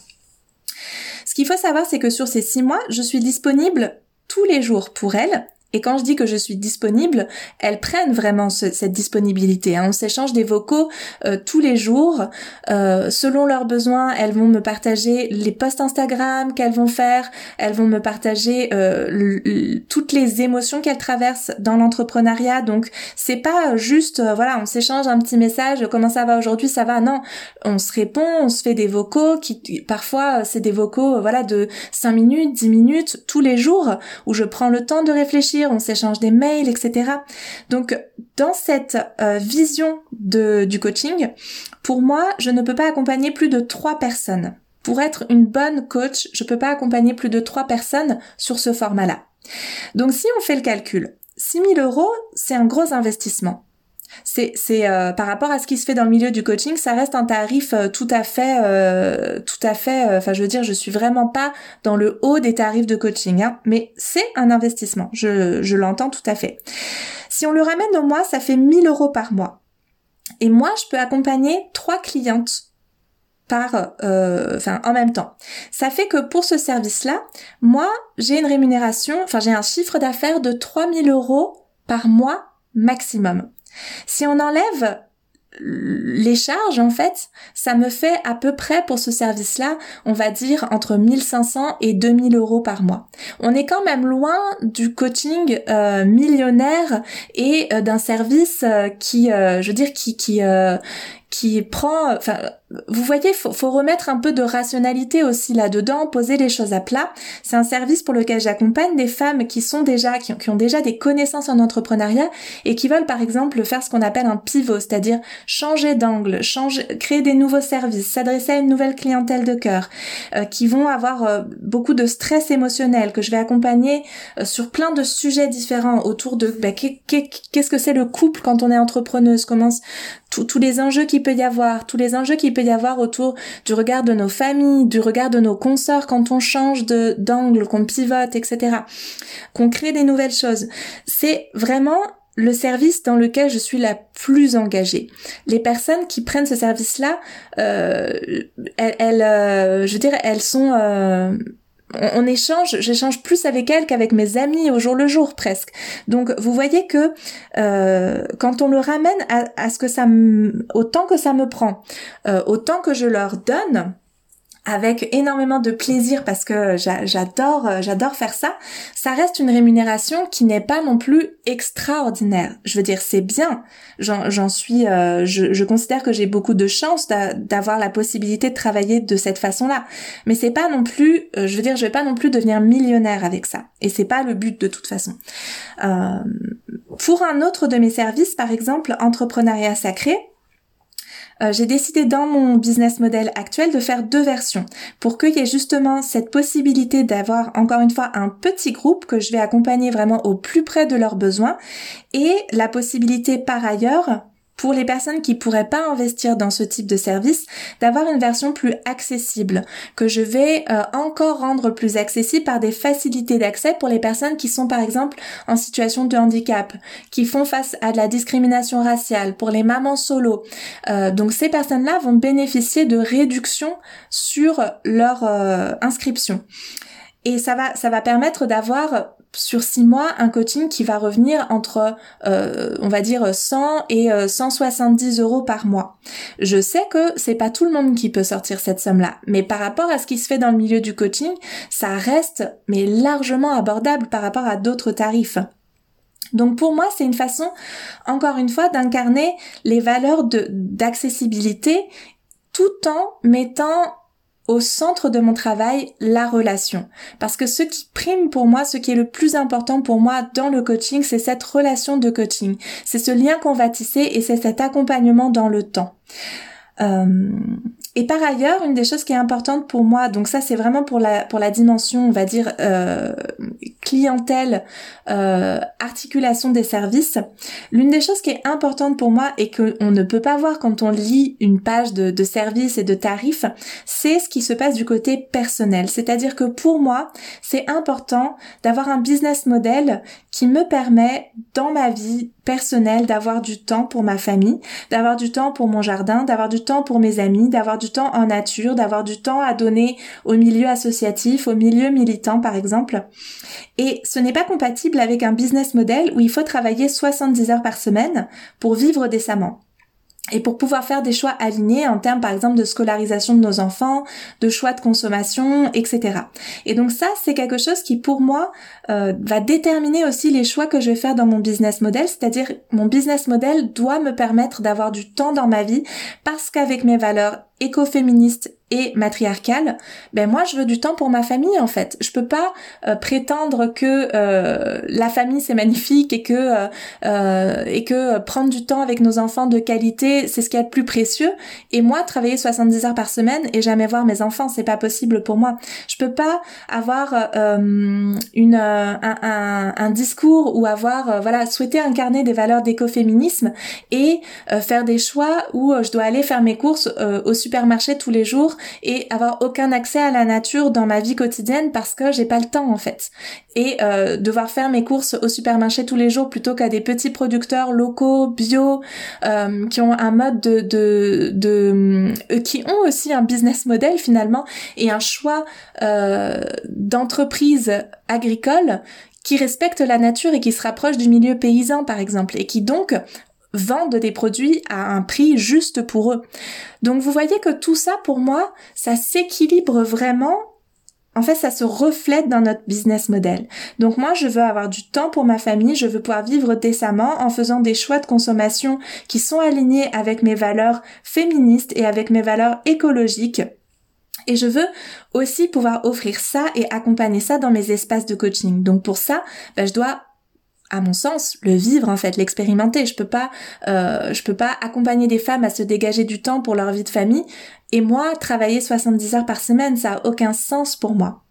Ce qu'il faut savoir, c'est que sur ces 6 mois, je suis disponible tous les jours pour elles et quand je dis que je suis disponible, elles prennent vraiment cette disponibilité. Hein. On s'échange des vocaux euh, tous les jours. Euh, selon leurs besoins, elles vont me partager les posts Instagram qu'elles vont faire. Elles vont me partager euh, toutes les émotions qu'elles traversent dans l'entrepreneuriat. Donc c'est pas juste, voilà, on s'échange un petit message. Comment ça va aujourd'hui Ça va Non, on se répond, on se fait des vocaux qui parfois c'est des vocaux, voilà, de 5 minutes, 10 minutes tous les jours où je prends le temps de réfléchir on s'échange des mails, etc. Donc dans cette euh, vision du coaching, pour moi, je ne peux pas accompagner plus de trois personnes. Pour être une bonne coach, je peux pas accompagner plus de trois personnes sur ce format-là. Donc si on fait le calcul, 6000 euros, c'est un gros investissement c'est euh, par rapport à ce qui se fait dans le milieu du coaching, ça reste un tarif euh, tout à fait euh, tout à fait enfin je veux dire je suis vraiment pas dans le haut des tarifs de coaching hein, mais c'est un investissement. Je l'entends tout à fait. Si on le ramène au mois, ça fait 1000 euros par mois. Et moi, je peux accompagner trois clientes par enfin en même temps. Ça fait que pour ce service-là, moi, j'ai une rémunération, enfin j'ai un chiffre d'affaires de 3000 euros par mois maximum. Si on enlève les charges, en fait, ça me fait à peu près pour ce service-là, on va dire entre 1500 et 2000 euros par mois. On est quand même loin du coaching euh, millionnaire et euh, d'un service euh, qui, je veux dire, qui qui qui prend, enfin, vous voyez, faut, faut remettre un peu de rationalité aussi là-dedans, poser les choses à plat. C'est un service pour lequel j'accompagne des femmes qui sont déjà, qui ont, qui déjà des connaissances en entrepreneuriat et qui veulent par exemple faire ce qu'on appelle un pivot, c'est-à-dire changer d'angle, changer, créer des nouveaux services, s'adresser à une nouvelle clientèle de cœur, euh, qui vont avoir euh, beaucoup de stress émotionnel que je vais accompagner euh, sur plein de sujets différents autour de bah, qu'est-ce que c'est le couple quand on est entrepreneuse, comment tous les enjeux qu'il peut y avoir, tous les enjeux qu'il peut y avoir autour du regard de nos familles, du regard de nos consorts quand on change d'angle, qu'on pivote, etc. Qu'on crée des nouvelles choses. C'est vraiment le service dans lequel je suis la plus engagée. Les personnes qui prennent ce service-là, euh, elles, euh, je veux elles sont euh, on, échange, j'échange plus avec elle qu'avec mes amis au jour le jour presque. Donc vous voyez que euh, quand on le ramène à, ce que ça, me, autant que ça me prend, euh, autant que je leur donne, avec énormément de plaisir parce que j'adore euh, j'adore faire ça, ça reste une rémunération qui n'est pas non plus extraordinaire. Je veux dire c'est bien, j'en suis euh, je, considère que j'ai beaucoup de chance d'avoir la possibilité de travailler de cette façon-là, mais c'est pas non plus euh, je veux dire je vais pas non plus devenir millionnaire avec ça et c'est pas le but de toute façon. pour un autre de mes services par exemple entrepreneuriat sacré, euh, j'ai décidé dans mon business model actuel de faire deux versions pour qu'il y ait justement cette possibilité d'avoir encore une fois un petit groupe que je vais accompagner vraiment au plus près de leurs besoins et la possibilité par ailleurs pour les personnes qui pourraient pas investir dans ce type de service, d'avoir une version plus accessible, que je vais euh, encore rendre plus accessible par des facilités d'accès pour les personnes qui sont par exemple en situation de handicap, qui font face à de la discrimination raciale, pour les mamans solo. Euh, donc ces personnes-là vont bénéficier de réductions sur leur euh, inscription. Et ça va, ça va permettre d'avoir sur six mois un coaching qui va revenir entre, euh, on va dire 100 et 170 euh, euros par mois. Je sais que c'est pas tout le monde qui peut sortir cette somme-là, mais par rapport à ce qui se fait dans le milieu du coaching, ça reste mais largement abordable par rapport à d'autres tarifs. Donc pour moi, c'est une façon, encore une fois, d'incarner les valeurs d'accessibilité tout en mettant au centre de mon travail la relation. Parce que ce qui prime pour moi, ce qui est le plus important pour moi dans le coaching, c'est cette relation de coaching. C'est ce lien qu'on va tisser et c'est cet accompagnement dans le temps. Euh, Et par ailleurs, une des choses qui est importante pour moi, donc ça c'est vraiment pour la pour la dimension, on va dire euh, clientèle, euh, articulation des services. L'une des choses qui est importante pour moi et que on ne peut pas voir quand on lit une page de, de services et de tarifs, c'est ce qui se passe du côté personnel. C'est-à-dire que pour moi, c'est important d'avoir un business model qui me permet dans ma vie personnelle d'avoir du temps pour ma famille, d'avoir du temps pour mon jardin, d'avoir du temps pour mes amis, d'avoir du temps en nature, d'avoir du temps à donner au milieu associatif, au milieu militant par exemple. Et ce n'est pas compatible avec un business model où il faut travailler 70 heures par semaine pour vivre décemment et pour pouvoir faire des choix alignés en termes par exemple de scolarisation de nos enfants, de choix de consommation, etc. Et donc ça, c'est quelque chose qui pour moi euh, va déterminer aussi les choix que je vais faire dans mon business model, c'est-à-dire mon business model doit me permettre d'avoir du temps dans ma vie parce qu'avec mes valeurs écoféministes et matriarcale, ben moi je veux du temps pour ma famille en fait. Je peux pas euh, prétendre que euh, la famille c'est magnifique et que euh, prendre du temps avec nos enfants de qualité c'est ce qui est le plus précieux. Et moi travailler 70 heures par semaine et jamais voir mes enfants c'est pas possible pour moi. Je peux pas avoir une un, discours ou avoir voilà souhaiter incarner des valeurs d'écoféminisme et faire des choix où je dois aller faire mes courses au supermarché tous les jours et avoir aucun accès à la nature dans ma vie quotidienne parce que j'ai pas le temps en fait. Et euh, devoir faire mes courses au supermarché tous les jours plutôt qu'à des petits producteurs locaux, bio, euh, qui ont un mode de, de, euh, qui ont aussi un business model finalement et un choix d'entreprise agricole qui respecte la nature et qui se rapproche du milieu paysan par exemple et qui donc vendent des produits à un prix juste pour eux. Donc vous voyez que tout ça pour moi, ça s'équilibre vraiment en fait, ça se reflète dans notre business model. Donc moi, je veux avoir du temps pour ma famille, je veux pouvoir vivre décemment en faisant des choix de consommation qui sont alignés avec mes valeurs féministes et avec mes valeurs écologiques. Et je veux aussi pouvoir offrir ça et accompagner ça dans mes espaces de coaching. Donc pour ça, bah, je dois à mon sens, le vivre en fait, l'expérimenter. Je peux pas, euh, je peux pas accompagner des femmes à se dégager du temps pour leur vie de famille et moi travailler 70 heures par semaine, ça a aucun sens pour moi.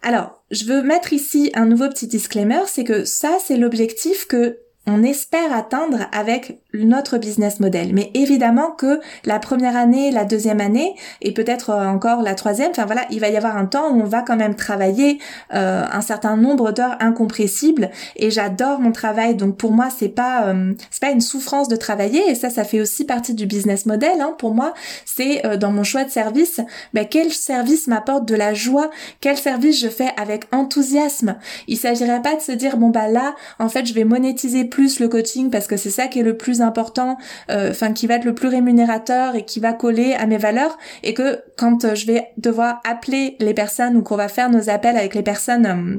Alors, je veux mettre ici un nouveau petit disclaimer, c'est que ça, c'est l'objectif que on espère atteindre avec notre business model. Mais évidemment que la première année, la deuxième année et peut-être euh, encore la troisième, enfin voilà, il va y avoir un temps où on va quand même travailler euh, un certain nombre d'heures incompressibles. Et j'adore mon travail, donc pour moi c'est pas euh, c'est pas une souffrance de travailler et ça ça fait aussi partie du business model. Hein. Pour moi c'est dans mon choix de service, ben, quel service m'apporte de la joie, quel service je fais avec enthousiasme? Il s'agirait pas de se dire bon bah là en fait je vais monétiser plus le coaching parce que c'est ça qui est le plus important, euh, enfin qui va être le plus rémunérateur et qui va coller à mes valeurs et que quand euh, je vais devoir appeler les personnes ou qu'on va faire nos appels avec les personnes euh,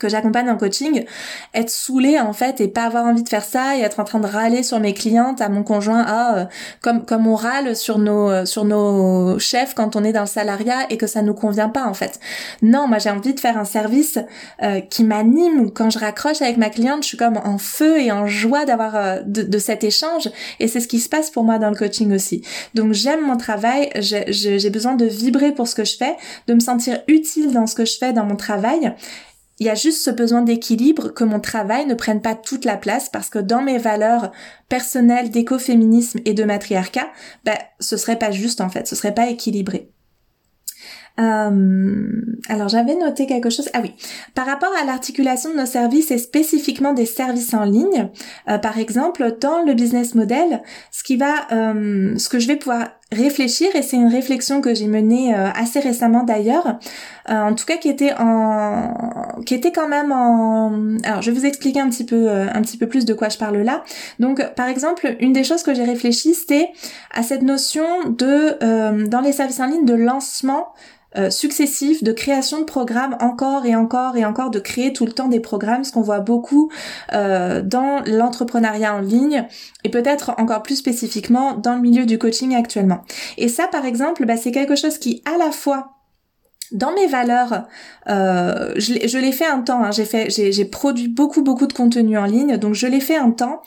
que j'accompagne en coaching, être saoulée en fait et pas avoir envie de faire ça et être en train de râler sur mes clientes, à mon conjoint, ah euh, comme comme on râle sur nos euh, sur nos chefs quand on est dans le salariat et que ça nous convient pas en fait. Non, moi j'ai envie de faire un service euh, qui m'anime quand je raccroche avec ma cliente, je suis comme en feu et en joie d'avoir de, de, cet échange et c'est ce qui se passe pour moi dans le coaching aussi. Donc j'aime mon travail, j'ai besoin de vibrer pour ce que je fais, de me sentir utile dans ce que je fais dans mon travail il y a juste ce besoin d'équilibre que mon travail ne prenne pas toute la place parce que dans mes valeurs personnelles d'écoféminisme et de matriarcat, ben, ce serait pas juste en fait, ce serait pas équilibré. Euh, alors j'avais noté quelque chose. Ah oui, par rapport à l'articulation de nos services et spécifiquement des services en ligne, euh, par exemple dans le business model, ce qui va, euh, ce que je vais pouvoir réfléchir et c'est une réflexion que j'ai menée assez récemment d'ailleurs, en tout cas qui était en, qui était quand même en. Alors je vais vous expliquer un petit peu, un petit peu plus de quoi je parle là. Donc par exemple une des choses que j'ai réfléchi c'était à cette notion de dans les services en ligne de lancement euh, de création de programmes encore et encore et encore de créer tout le temps des programmes ce qu'on voit beaucoup euh, dans l'entrepreneuriat en ligne et peut-être encore plus spécifiquement dans le milieu du coaching actuellement et ça par exemple bah, c'est quelque chose qui à la fois dans mes valeurs, euh, je l'ai fait un temps. Hein, j'ai fait, j'ai produit beaucoup beaucoup de contenu en ligne, donc je l'ai fait un temps.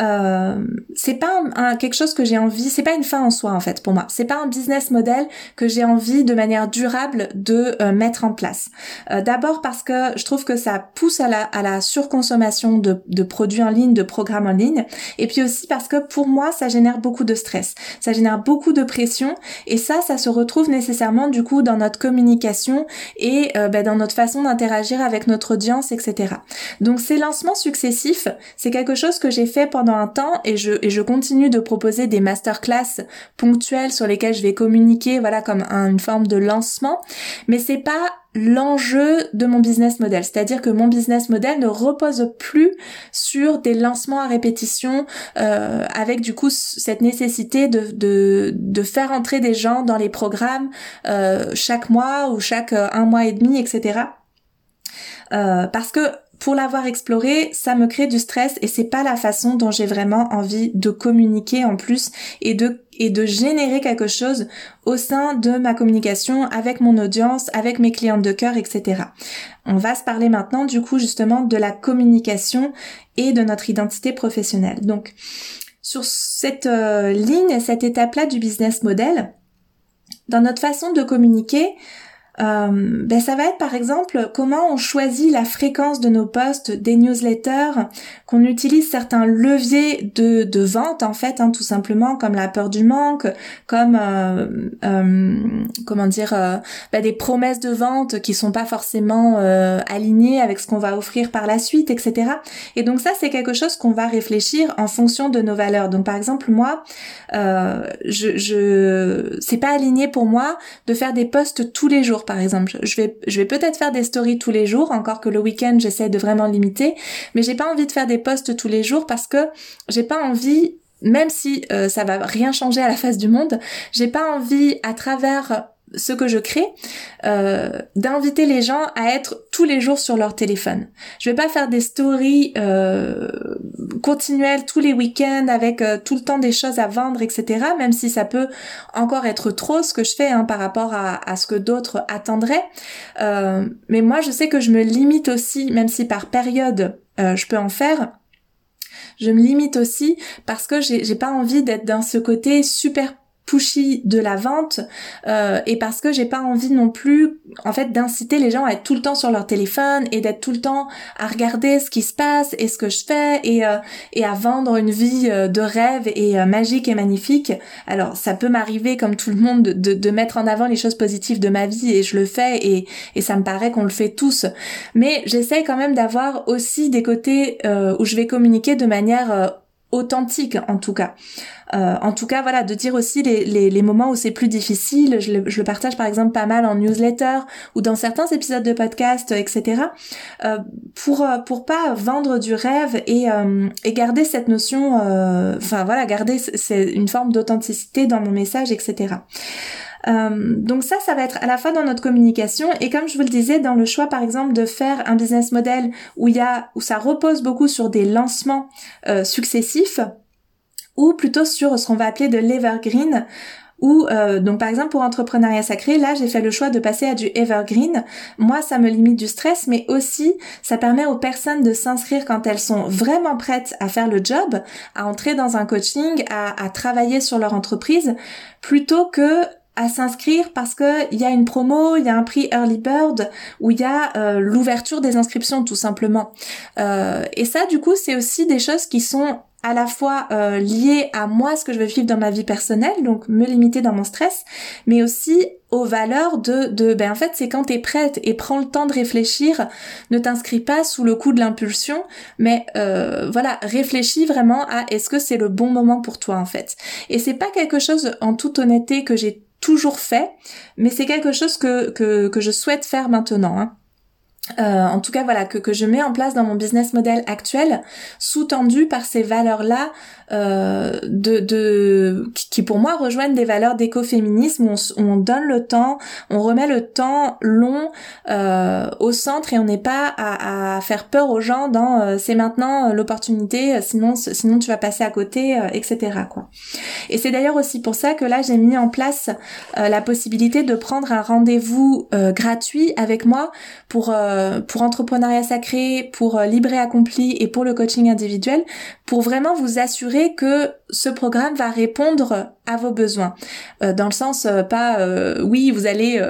Euh, c'est pas un, quelque chose que j'ai envie, c'est pas une fin en soi en fait pour moi. C'est pas un business model que j'ai envie de manière durable de euh, mettre en place. Euh, d'abord parce que je trouve que ça pousse à la, à la surconsommation de, de produits en ligne, de programmes en ligne, et puis aussi parce que pour moi ça génère beaucoup de stress, ça génère beaucoup de pression, et ça, ça se retrouve nécessairement du coup dans notre communication et euh, ben, dans notre façon d'interagir avec notre audience, etc. Donc ces lancements successifs, c'est quelque chose que j'ai fait pendant un temps et je, et je continue de proposer des masterclass ponctuelles sur lesquelles je vais communiquer, voilà, comme une forme de lancement. Mais c'est pas l'enjeu de mon business model. C'est-à-dire que mon business model ne repose plus sur des lancements à répétition euh, avec du coup cette nécessité de, de, de, faire entrer des gens dans les programmes euh, chaque mois ou chaque euh, un mois et demi, etc. Euh, parce que pour l'avoir exploré, ça me crée du stress et c'est pas la façon dont j'ai vraiment envie de communiquer en plus et de et de générer quelque chose au sein de ma communication avec mon audience, avec mes clientes de cœur, etc. On va se parler maintenant du coup justement de la communication et de notre identité professionnelle. Donc sur cette euh, ligne, cette étape-là du business model, dans notre façon de communiquer, euh, ben ça va être par exemple comment on choisit la fréquence de nos posts, des newsletters, qu'on utilise certains leviers de, de vente en fait, hein, tout simplement comme la peur du manque, comme euh, euh, comment dire ben des promesses de vente qui sont pas forcément alignées avec ce qu'on va offrir par la suite, etc. Et donc ça c'est quelque chose qu'on va réfléchir en fonction de nos valeurs. Donc par exemple moi, je, je c'est pas aligné pour moi de faire des posts tous les jours par exemple. Je vais, je vais peut-être faire des stories tous les jours, encore que le week-end j'essaie de vraiment limiter, mais j'ai pas envie de faire des posts tous les jours parce que j'ai pas envie même si euh, ça va rien changer à la face du monde, j'ai pas envie à travers ce que je crée, euh, d'inviter les gens à être tous les jours sur leur téléphone. Je vais pas faire des stories euh, continuelles tous les week-ends avec euh, tout le temps des choses à vendre, etc. Même si ça peut encore être trop ce que je fais hein, par rapport à, à ce que d'autres attendraient. Euh, mais moi, je sais que je me limite aussi, même si par période euh, je peux en faire. Je me limite aussi parce que j'ai pas envie d'être dans ce côté super pushy de la vente euh, et parce que j'ai pas envie non plus en fait d'inciter les gens à être tout le temps sur leur téléphone et d'être tout le temps à regarder ce qui se passe et ce que je fais et euh, et à vendre une vie euh, de rêve et magique et magnifique. Alors ça peut m'arriver comme tout le monde de, de mettre en avant les choses positives de ma vie et je le fais et et ça me paraît qu'on le fait tous. Mais j'essaye quand même d'avoir aussi des côtés où je vais communiquer de manière authentique en tout cas. Euh, en tout cas, voilà, de dire aussi les, les, moments où c'est plus difficile. Je le, je le, partage par exemple pas mal en newsletter ou dans certains épisodes de podcast, etc. Euh, pour euh, pour pas vendre du rêve et, et garder cette notion, enfin voilà, garder c'est une forme d'authenticité dans mon message, etc. Euh, donc ça, ça va être à la fois dans notre communication et comme je vous le disais, dans le choix par exemple de faire un business model où il y a où ça repose beaucoup sur des lancements euh, successifs ou plutôt sur ce qu'on va appeler de l'evergreen euh, donc par exemple pour entrepreneuriat sacré, là j'ai fait le choix de passer à du evergreen. Moi ça me limite du stress, mais aussi ça permet aux personnes de s'inscrire quand elles sont vraiment prêtes à faire le job, à entrer dans un coaching, à travailler sur leur entreprise, plutôt que à s'inscrire parce que il y a une promo, il y a un prix early bird où il y a euh, l'ouverture des inscriptions tout simplement. Euh, et ça du coup c'est aussi des choses qui sont à la fois euh, liées à moi ce que je veux vivre dans ma vie personnelle donc me limiter dans mon stress mais aussi aux valeurs de de ben en fait c'est quand t'es prête et prends le temps de réfléchir ne t'inscris pas sous le coup de l'impulsion mais euh, voilà réfléchis vraiment à est-ce que c'est le bon moment pour toi en fait et c'est pas quelque chose en toute honnêteté que j'ai toujours fait, mais c'est quelque chose que, que, je souhaite faire maintenant. Hein. Euh, en tout cas voilà que, que je mets en place dans mon business model actuel, sous-tendu par ces valeurs-là euh, de, de qui pour moi rejoignent des valeurs d'écoféminisme où on, on, donne le temps, on remet le temps long euh, au centre et on n'est pas à, à, faire peur aux gens dans euh, c'est maintenant l'opportunité, sinon sinon tu vas passer à côté, etc. quoi. Et c'est d'ailleurs aussi pour ça que là j'ai mis en place la possibilité de prendre un rendez-vous gratuit avec moi pour euh, pour entrepreneuriat sacré, pour euh, libre et accompli et pour le coaching individuel, pour vraiment vous assurer que ce programme va répondre à vos besoins. Euh, dans le sens pas oui vous allez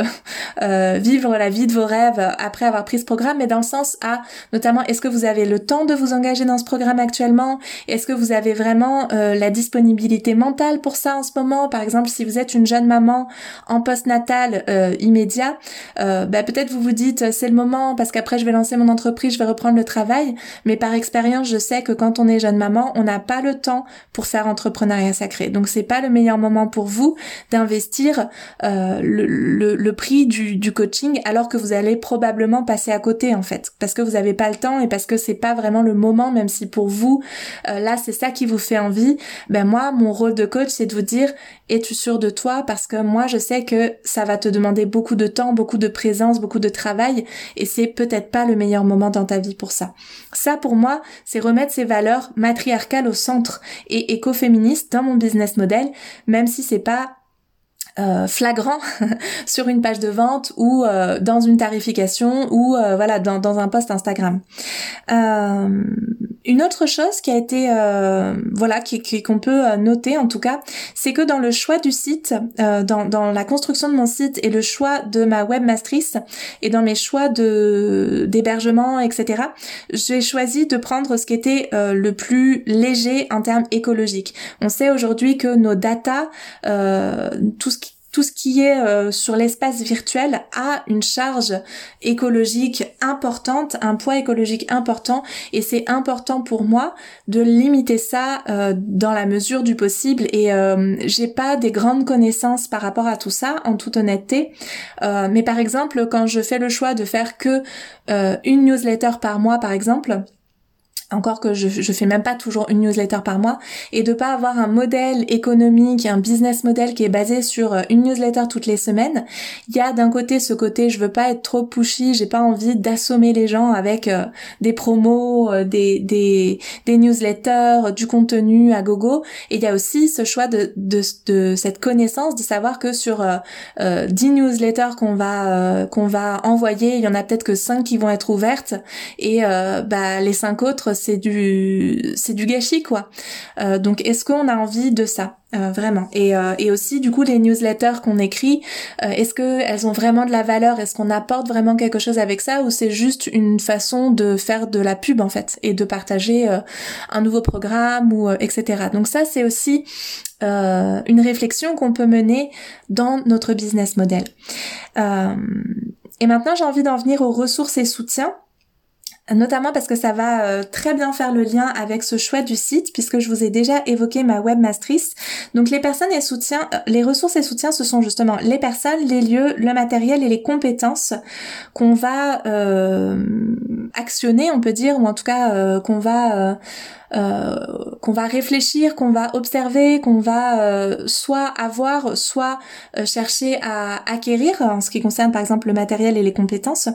vivre la vie de vos rêves après avoir pris ce programme, mais dans le sens à notamment est-ce que vous avez le temps de vous engager dans ce programme actuellement? Est-ce que vous avez vraiment la disponibilité mentale pour ça en ce moment? Par exemple, si vous êtes une jeune maman en post-natal immédiat, bah, peut-être vous vous dites c'est le moment parce qu'après je vais lancer mon entreprise, je vais reprendre le travail. Mais par expérience, je sais que quand on est jeune maman, on n'a pas le temps pour entrepreneuriat sacré. Donc c'est pas le meilleur moment pour vous d'investir euh, le, prix du, coaching alors que vous allez probablement passer à côté en fait, parce que vous n'avez pas le temps et parce que c'est pas vraiment le moment, même si pour vous euh, là c'est ça qui vous fait envie. Ben moi, mon rôle de coach, c'est de vous dire es-tu sûr de toi? Parce que moi, je sais que ça va te demander beaucoup de temps, beaucoup de présence, beaucoup de travail, et c'est peut-être pas le meilleur moment dans ta vie pour ça. Ça, pour moi, c'est remettre ces valeurs matriarcales au centre et écoféministes dans mon business model, même si c'est pas euh, flagrant sur une page de vente ou euh, dans une tarification ou euh, voilà dans un post Instagram. Une autre chose qui a été voilà qui qu'on peut noter en tout cas, c'est que dans le choix du site, dans, dans la construction de mon site et le choix de ma webmastrice et dans mes choix de d'hébergement etc, j'ai choisi de prendre ce qui était le plus léger en termes écologiques. On sait aujourd'hui que nos data, tout ce qui tout ce qui est euh, sur l'espace virtuel a une charge écologique importante, un poids écologique important, et c'est important pour moi de limiter ça euh, dans la mesure du possible. Et euh, j'ai pas des grandes connaissances par rapport à tout ça, en toute honnêteté. mais par exemple, quand je fais le choix de faire que une newsletter par mois, par exemple, encore que je, je fais même pas toujours une newsletter par mois, et de pas avoir un modèle économique, un business model qui est basé sur euh, une newsletter toutes les semaines, il y a d'un côté ce côté je veux pas être trop pushy, j'ai pas envie d'assommer les gens avec euh, des promos, euh, des, des, des newsletters, du contenu à gogo, et il y a aussi ce choix de, de, de cette connaissance, de savoir que sur euh, 10 newsletters qu'on va qu'on va envoyer, il y en a peut-être que 5 qui vont être ouvertes, et bah les 5 autres c'est du c'est du gâchis quoi. Euh, donc est-ce qu'on a envie de ça euh, vraiment? Et, euh, et aussi du coup les newsletters qu'on écrit est-ce que elles ont vraiment de la valeur? Est-ce qu'on apporte vraiment quelque chose avec ça? Ou c'est juste une façon de faire de la pub en fait et de partager un nouveau programme ou etc donc ça c'est aussi une réflexion qu'on peut mener dans notre business model. Et maintenant j'ai envie d'en venir aux ressources et soutiens notamment parce que ça va euh, très bien faire le lien avec ce choix du site puisque je vous ai déjà évoqué ma webmastrice. Donc les personnes et soutiens, euh, les ressources et soutiens, ce sont justement les personnes, les lieux, le matériel et les compétences qu'on va euh, actionner, on peut dire, ou en tout cas qu'on va euh, qu'on va réfléchir, qu'on va observer, qu'on va euh, soit avoir, soit euh, chercher à acquérir en ce qui concerne par exemple le matériel et les compétences,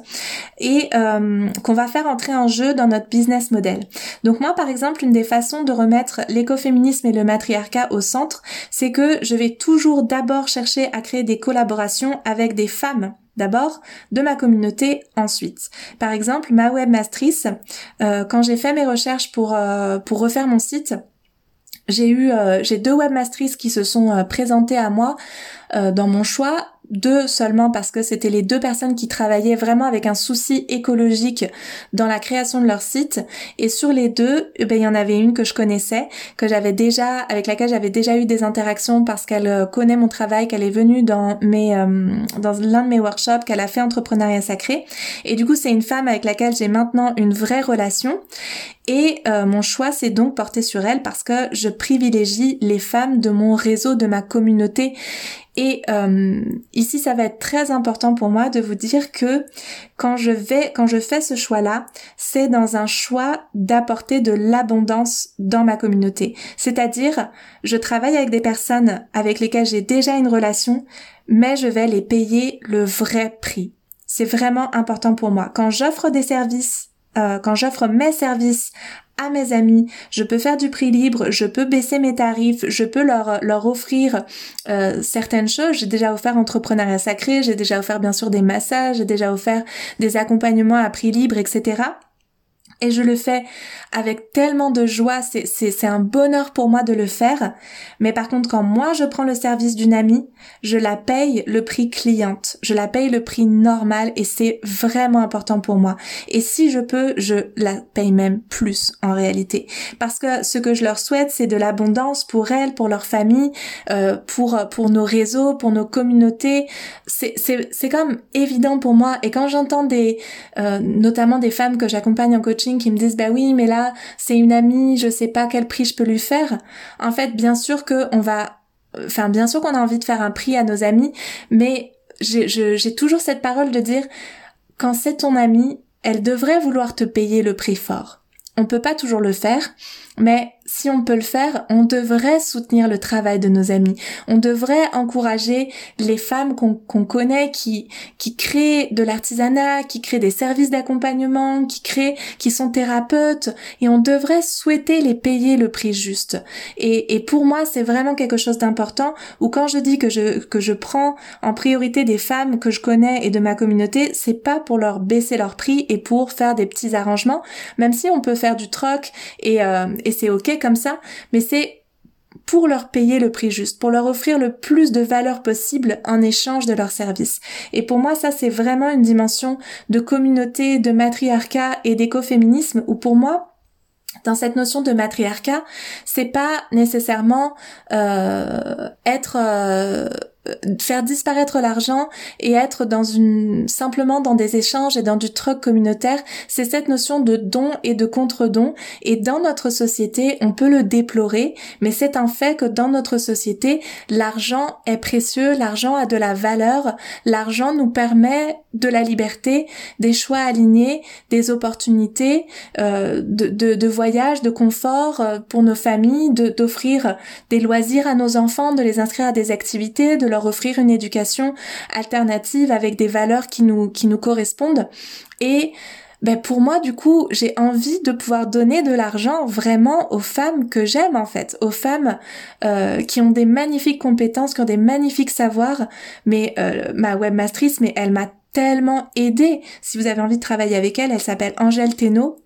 et qu'on va faire entrer en jeu dans notre business model. Donc moi par exemple, une des façons de remettre l'écoféminisme et le matriarcat au centre, c'est que je vais toujours d'abord chercher à créer des collaborations avec des femmes D'abord, de ma communauté ensuite. Par exemple, ma webmastrice, euh, quand j'ai fait mes recherches pour, euh, pour refaire mon site, j'ai eu euh, j'ai deux webmastrices qui se sont présentées à moi dans mon choix deux seulement parce que c'était les deux personnes qui travaillaient vraiment avec un souci écologique dans la création de leur site. Et sur les deux, eh ben, il y en avait une que je connaissais, que j'avais déjà, avec laquelle j'avais déjà eu des interactions parce qu'elle euh, connaît mon travail, qu'elle est venue dans mes, euh, dans l'un de mes workshops, qu'elle a fait entrepreneuriat sacré. Et du coup, c'est une femme avec laquelle j'ai maintenant une vraie relation. Et euh, mon choix s'est donc porté sur elle parce que je privilégie les femmes de mon réseau, de ma communauté Et euh, ici, ça va être très important pour moi de vous dire que quand je vais, quand je fais ce choix-là, c'est dans un choix d'apporter de l'abondance dans ma communauté. C'est-à-dire, je travaille avec des personnes avec lesquelles j'ai déjà une relation, mais je vais les payer le vrai prix. C'est vraiment important pour moi. Quand j'offre des services euh, quand j'offre mes services à mes amis, je peux faire du prix libre, je peux baisser mes tarifs, je peux leur, leur offrir euh, certaines choses. J'ai déjà offert entrepreneuriat sacré, j'ai déjà offert bien sûr des massages, j'ai déjà offert des accompagnements à prix libre, etc et je le fais avec tellement de joie, c'est, un bonheur pour moi de le faire. Mais par contre, quand moi je prends le service d'une amie, je la paye le prix cliente, je la paye le prix normal et c'est vraiment important pour moi. Et si je peux, je la paye même plus en réalité. Parce que ce que je leur souhaite, c'est de l'abondance pour elles, pour leur famille, euh, pour, pour nos réseaux, pour nos communautés. C'est comme évident pour moi. Et quand j'entends des, euh, notamment des femmes que j'accompagne en coaching, qui me disent bah oui mais là c'est une amie, je sais pas quel prix je peux lui faire. En fait, bien sûr que on va enfin bien sûr qu'on a envie de faire un prix à nos amis, mais j'ai toujours cette parole de dire quand c'est ton amie, elle devrait vouloir te payer le prix fort. On peut pas toujours le faire, mais si on peut le faire, on devrait soutenir le travail de nos amis. On devrait encourager les femmes qu'on connaît qui qui créent de l'artisanat, qui créent des services d'accompagnement, qui créent, qui sont thérapeutes, et on devrait souhaiter les payer le prix juste. Et, et pour moi, c'est vraiment quelque chose d'important. Ou quand je dis que je que je prends en priorité des femmes que je connais et de ma communauté, c'est pas pour leur baisser leur prix et pour faire des petits arrangements, même si on peut faire du troc et euh, et c'est ok comme ça, mais c'est pour leur payer le prix juste, pour leur offrir le plus de valeur possible en échange de leurs services. Et pour moi, ça, c'est vraiment une dimension de communauté, de matriarcat et d'écoféminisme où pour moi, dans cette notion de matriarcat, c'est pas nécessairement euh, être euh, faire disparaître l'argent et être dans une simplement dans des échanges et dans du truc communautaire, c'est cette notion de don et de contre-don. Et dans notre société, on peut le déplorer, mais c'est un fait que dans notre société, l'argent est précieux, l'argent a de la valeur, l'argent nous permet de la liberté, des choix alignés, des opportunités euh, de, de, de voyage, de confort euh, pour nos familles, d'offrir des loisirs à nos enfants, de les inscrire à des activités, leur offrir une éducation alternative avec des valeurs qui nous, qui nous correspondent. Et ben pour moi du coup j'ai envie de pouvoir donner de l'argent vraiment aux femmes que j'aime en fait, aux femmes euh, qui ont des magnifiques compétences, qui ont des magnifiques savoirs. Mais euh, ma webmastrice, mais elle m'a tellement aidée. Si vous avez envie de travailler avec elle, elle s'appelle Angèle Thénault.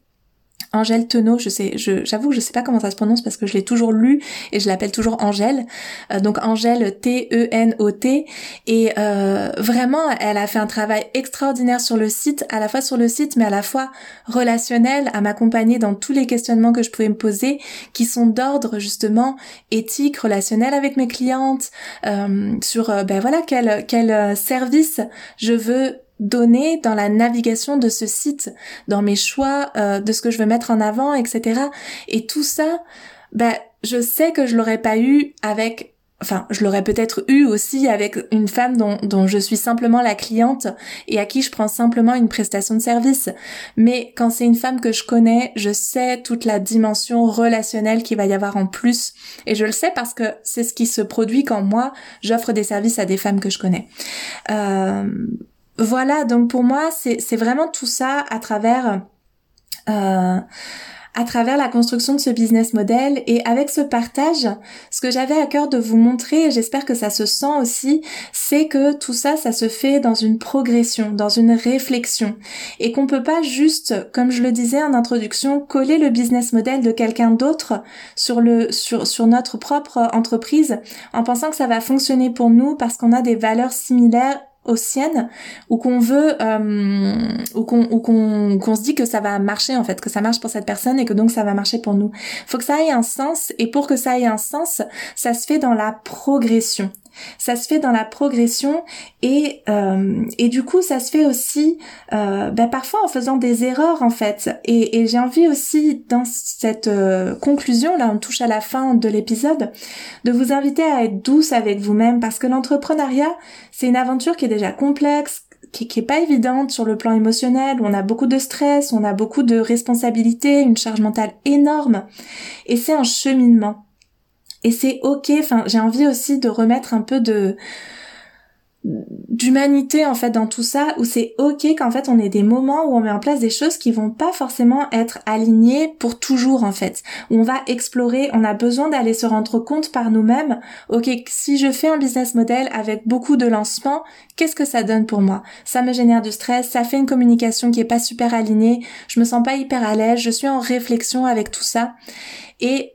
Angèle Tenot, je sais, j'avoue que je sais pas comment ça se prononce parce que je l'ai toujours lu et je l'appelle toujours Angèle. Euh, donc Angèle T-E-N-O-T et euh, vraiment elle a fait un travail extraordinaire sur le site, à la fois sur le site mais à la fois relationnel, à m'accompagner dans tous les questionnements que je pouvais me poser, qui sont d'ordre justement éthique, relationnel avec mes clientes, euh, sur ben voilà quel quel service je veux donner dans la navigation de ce site, dans mes choix euh, de ce que je veux mettre en avant, etc. Et tout ça, ben, je sais que je l'aurais pas eu avec enfin, je l'aurais peut-être eu aussi avec une femme dont, dont je suis simplement la cliente et à qui je prends simplement une prestation de service. Mais quand c'est une femme que je connais, je sais toute la dimension relationnelle qu'il va y avoir en plus. Et je le sais parce que c'est ce qui se produit quand moi, j'offre des services à des femmes que je connais. Euh, voilà, donc pour moi, c'est vraiment tout ça à travers... Euh, à travers la construction de ce business model. Et avec ce partage, ce que j'avais à cœur de vous montrer, j'espère que ça se sent aussi, c'est que tout ça, ça se fait dans une progression, dans une réflexion. Et qu'on peut pas juste, comme je le disais en introduction, coller le business model de quelqu'un d'autre sur le, sur, sur notre propre entreprise en pensant que ça va fonctionner pour nous parce qu'on a des valeurs similaires aux siennes ou qu'on veut euh, ou qu'on qu'on se dit que ça va marcher en fait que ça marche pour cette personne et que donc ça va marcher pour nous. Faut que ça ait un sens et pour que ça ait un sens ça se fait dans la progression ça se fait dans la progression et euh, et du coup ça se fait aussi euh, ben parfois en faisant des erreurs en fait et, et j'ai envie aussi dans cette euh, conclusion là on touche à la fin de l'épisode de vous inviter à être douce avec vous-même parce que l'entrepreneuriat c'est une aventure qui est déjà complexe qui, qui est pas évidente sur le plan émotionnel, où on a beaucoup de stress, on a beaucoup de responsabilités, une charge mentale énorme. Et c'est un cheminement. Et c'est ok, enfin j'ai envie aussi de remettre un peu de d'humanité en fait dans tout ça où c'est ok qu'en fait on ait des moments où on met en place des choses qui vont pas forcément être alignées pour toujours en fait. Où on va explorer on a besoin d'aller se rendre compte par nous-mêmes ok si je fais un business model avec beaucoup de lancements qu'est-ce que ça donne pour moi? Ça me génère du stress ça fait une communication qui est pas super alignée je me sens pas hyper à l'aise je suis en réflexion avec tout ça. Et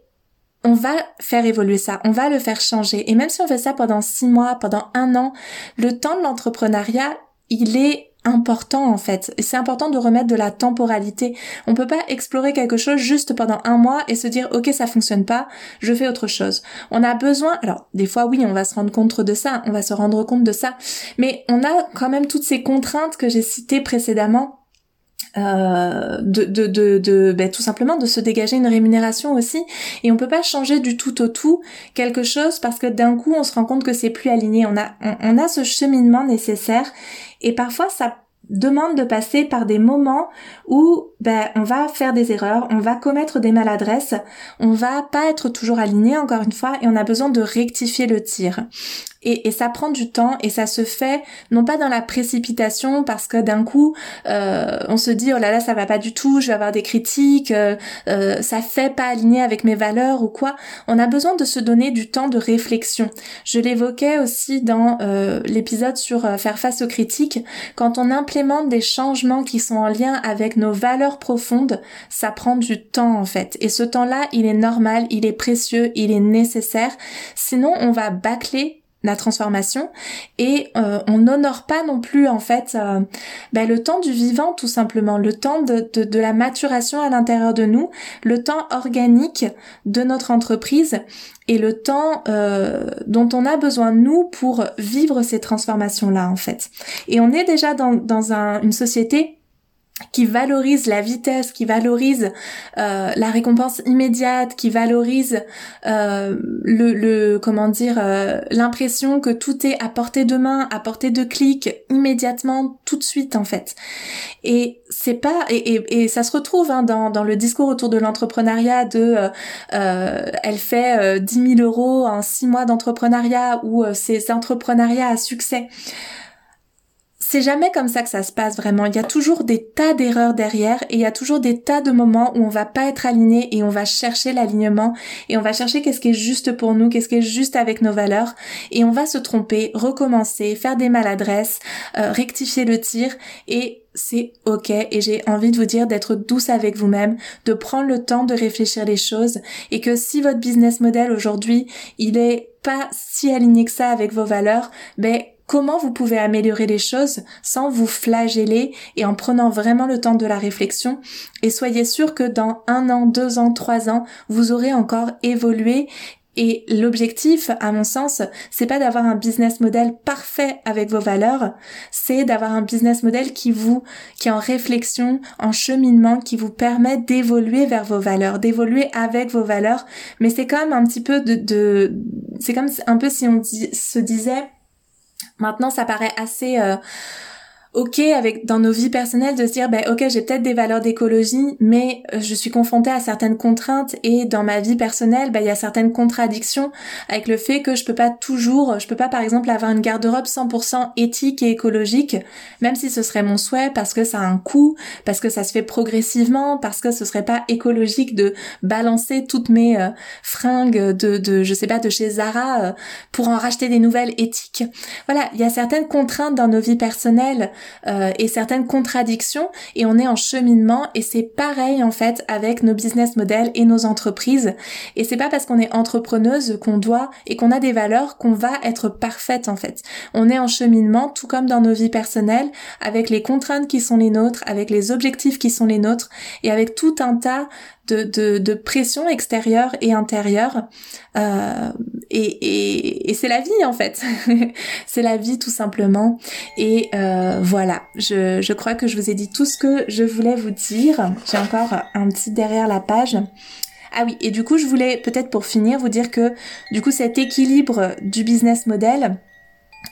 on va faire évoluer ça, on va le faire changer. Et même si on fait ça pendant six mois, pendant un an, le temps de l'entrepreneuriat, il est important en fait. C'est important de remettre de la temporalité. On peut pas explorer quelque chose juste pendant un mois et se dire ok ça fonctionne pas, je fais autre chose. On a besoin, alors des fois oui on va se rendre compte de ça, on va se rendre compte de ça, mais on a quand même toutes ces contraintes que j'ai citées précédemment euh, de, de, de, ben, tout simplement de se dégager une rémunération aussi. Et on peut pas changer du tout au tout quelque chose parce que d'un coup on se rend compte que c'est plus aligné. On a on, a ce cheminement nécessaire. Et parfois ça demande de passer par des moments où ben on va faire des erreurs, on va commettre des maladresses, on va pas être toujours aligné encore une fois et on a besoin de rectifier le tir. Et, et, ça prend du temps et ça se fait non pas dans la précipitation parce que d'un coup euh, on se dit oh là là ça va pas du tout, je vais avoir des critiques, euh, euh, ça fait pas aligner avec mes valeurs ou quoi. On a besoin de se donner du temps de réflexion. Je l'évoquais aussi dans euh, l'épisode sur euh, faire face aux critiques. Quand on implémente des changements qui sont en lien avec nos valeurs profondes, ça prend du temps en fait. Et ce temps-là, il est normal, il est précieux, il est nécessaire. Sinon on va bâcler la transformation. Et euh, on n'honore pas non plus en fait euh, ben, le temps du vivant tout simplement. Le temps de, de, de la maturation à l'intérieur de nous le temps organique de notre entreprise et le temps euh, dont on a besoin nous pour vivre ces transformations là en fait. Et on est déjà dans, dans un, une société qui valorise la vitesse, qui valorise euh, la récompense immédiate, qui valorise euh, le, le, comment dire euh, l'impression que tout est à portée de main, à portée de clic, immédiatement, tout de suite en fait. Et c'est pas et, et, et, ça se retrouve hein, dans, dans le discours autour de l'entrepreneuriat de elle fait 10 000 euros en six mois d'entrepreneuriat ou c'est entrepreneuriat à succès c'est jamais comme ça que ça se passe vraiment. Il y a toujours des tas d'erreurs derrière et il y a toujours des tas de moments où on va pas être aligné et on va chercher l'alignement et on va chercher qu'est-ce qui est juste pour nous, qu'est-ce qui est juste avec nos valeurs et on va se tromper, recommencer, faire des maladresses, euh, rectifier le tir et c'est ok et j'ai envie de vous dire d'être douce avec vous-même, de prendre le temps de réfléchir les choses et que si votre business model aujourd'hui il est pas si aligné que ça avec vos valeurs, ben comment vous pouvez améliorer les choses sans vous flageller et en prenant vraiment le temps de la réflexion? Et soyez sûr que dans un an, deux ans, trois ans, vous aurez encore évolué et l'objectif, à mon sens, c'est pas d'avoir un business model parfait avec vos valeurs, c'est d'avoir un business model qui vous, qui est en réflexion, en cheminement, qui vous permet d'évoluer vers vos valeurs, d'évoluer avec vos valeurs. Mais c'est comme un petit peu de, de c'est comme un peu si on se disait, Maintenant, ça paraît assez euh, ok avec dans nos vies personnelles de se dire ben ok j'ai peut-être des valeurs d'écologie mais euh, je suis confrontée à certaines contraintes et dans ma vie personnelle ben il y a certaines contradictions avec le fait que je peux pas toujours je peux pas par exemple avoir une garde-robe 100% éthique et écologique même si ce serait mon souhait parce que ça a un coût parce que ça se fait progressivement parce que ce serait pas écologique de balancer toutes mes euh, fringues de de je sais pas de chez Zara euh, pour en racheter des nouvelles éthiques. Voilà il y a certaines contraintes dans nos vies personnelles euh, et certaines contradictions et on est en cheminement et c'est pareil en fait avec nos business models et nos entreprises et c'est pas parce qu'on est entrepreneuse qu'on doit et qu'on a des valeurs qu'on va être parfaite en fait. On est en cheminement tout comme dans nos vies personnelles avec les contraintes qui sont les nôtres, avec les objectifs qui sont les nôtres et avec tout un tas de, pression extérieure et intérieure. Euh, et c'est la vie en fait. c'est la vie tout simplement. Et euh, voilà, je, je crois que je vous ai dit tout ce que je voulais vous dire. J'ai encore un petit derrière la page. Ah oui, et du coup, je voulais peut-être pour finir vous dire que du coup, cet équilibre du business model,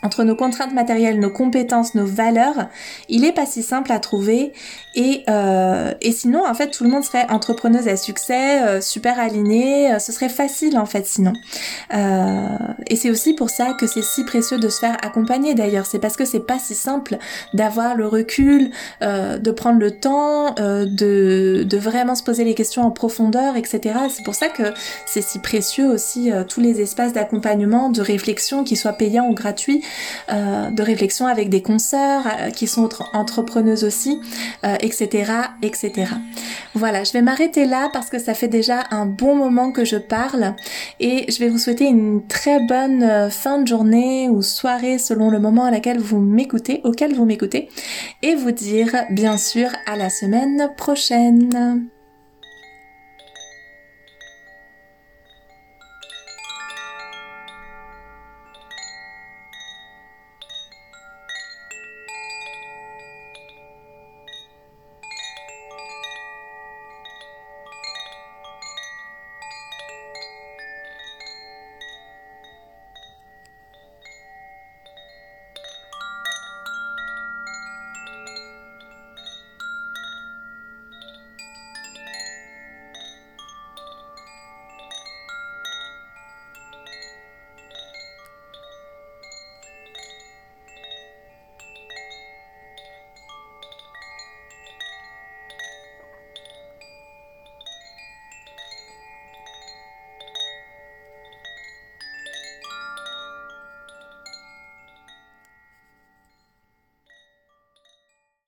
entre nos contraintes matérielles, nos compétences, nos valeurs, il est pas si simple à trouver et, euh, et sinon en fait tout le monde serait entrepreneuse à succès, euh, super alignée, euh, ce serait facile en fait sinon. Euh, et c'est aussi pour ça que c'est si précieux de se faire accompagner d'ailleurs, c'est parce que c'est pas si simple d'avoir le recul, euh, de prendre le temps, de, de vraiment se poser les questions en profondeur, etc. C'est pour ça que c'est si précieux aussi tous les espaces d'accompagnement, de réflexion, qui soient payants ou gratuits, euh, de réflexion avec des consoeurs euh, qui sont entrepreneuses aussi, etc., euh, etc. Voilà, je vais m'arrêter là parce que ça fait déjà un bon moment que je parle et je vais vous souhaiter une très bonne fin de journée ou soirée selon le moment à laquelle vous m'écoutez, auquel vous m'écoutez, et vous dire bien sûr à la semaine prochaine.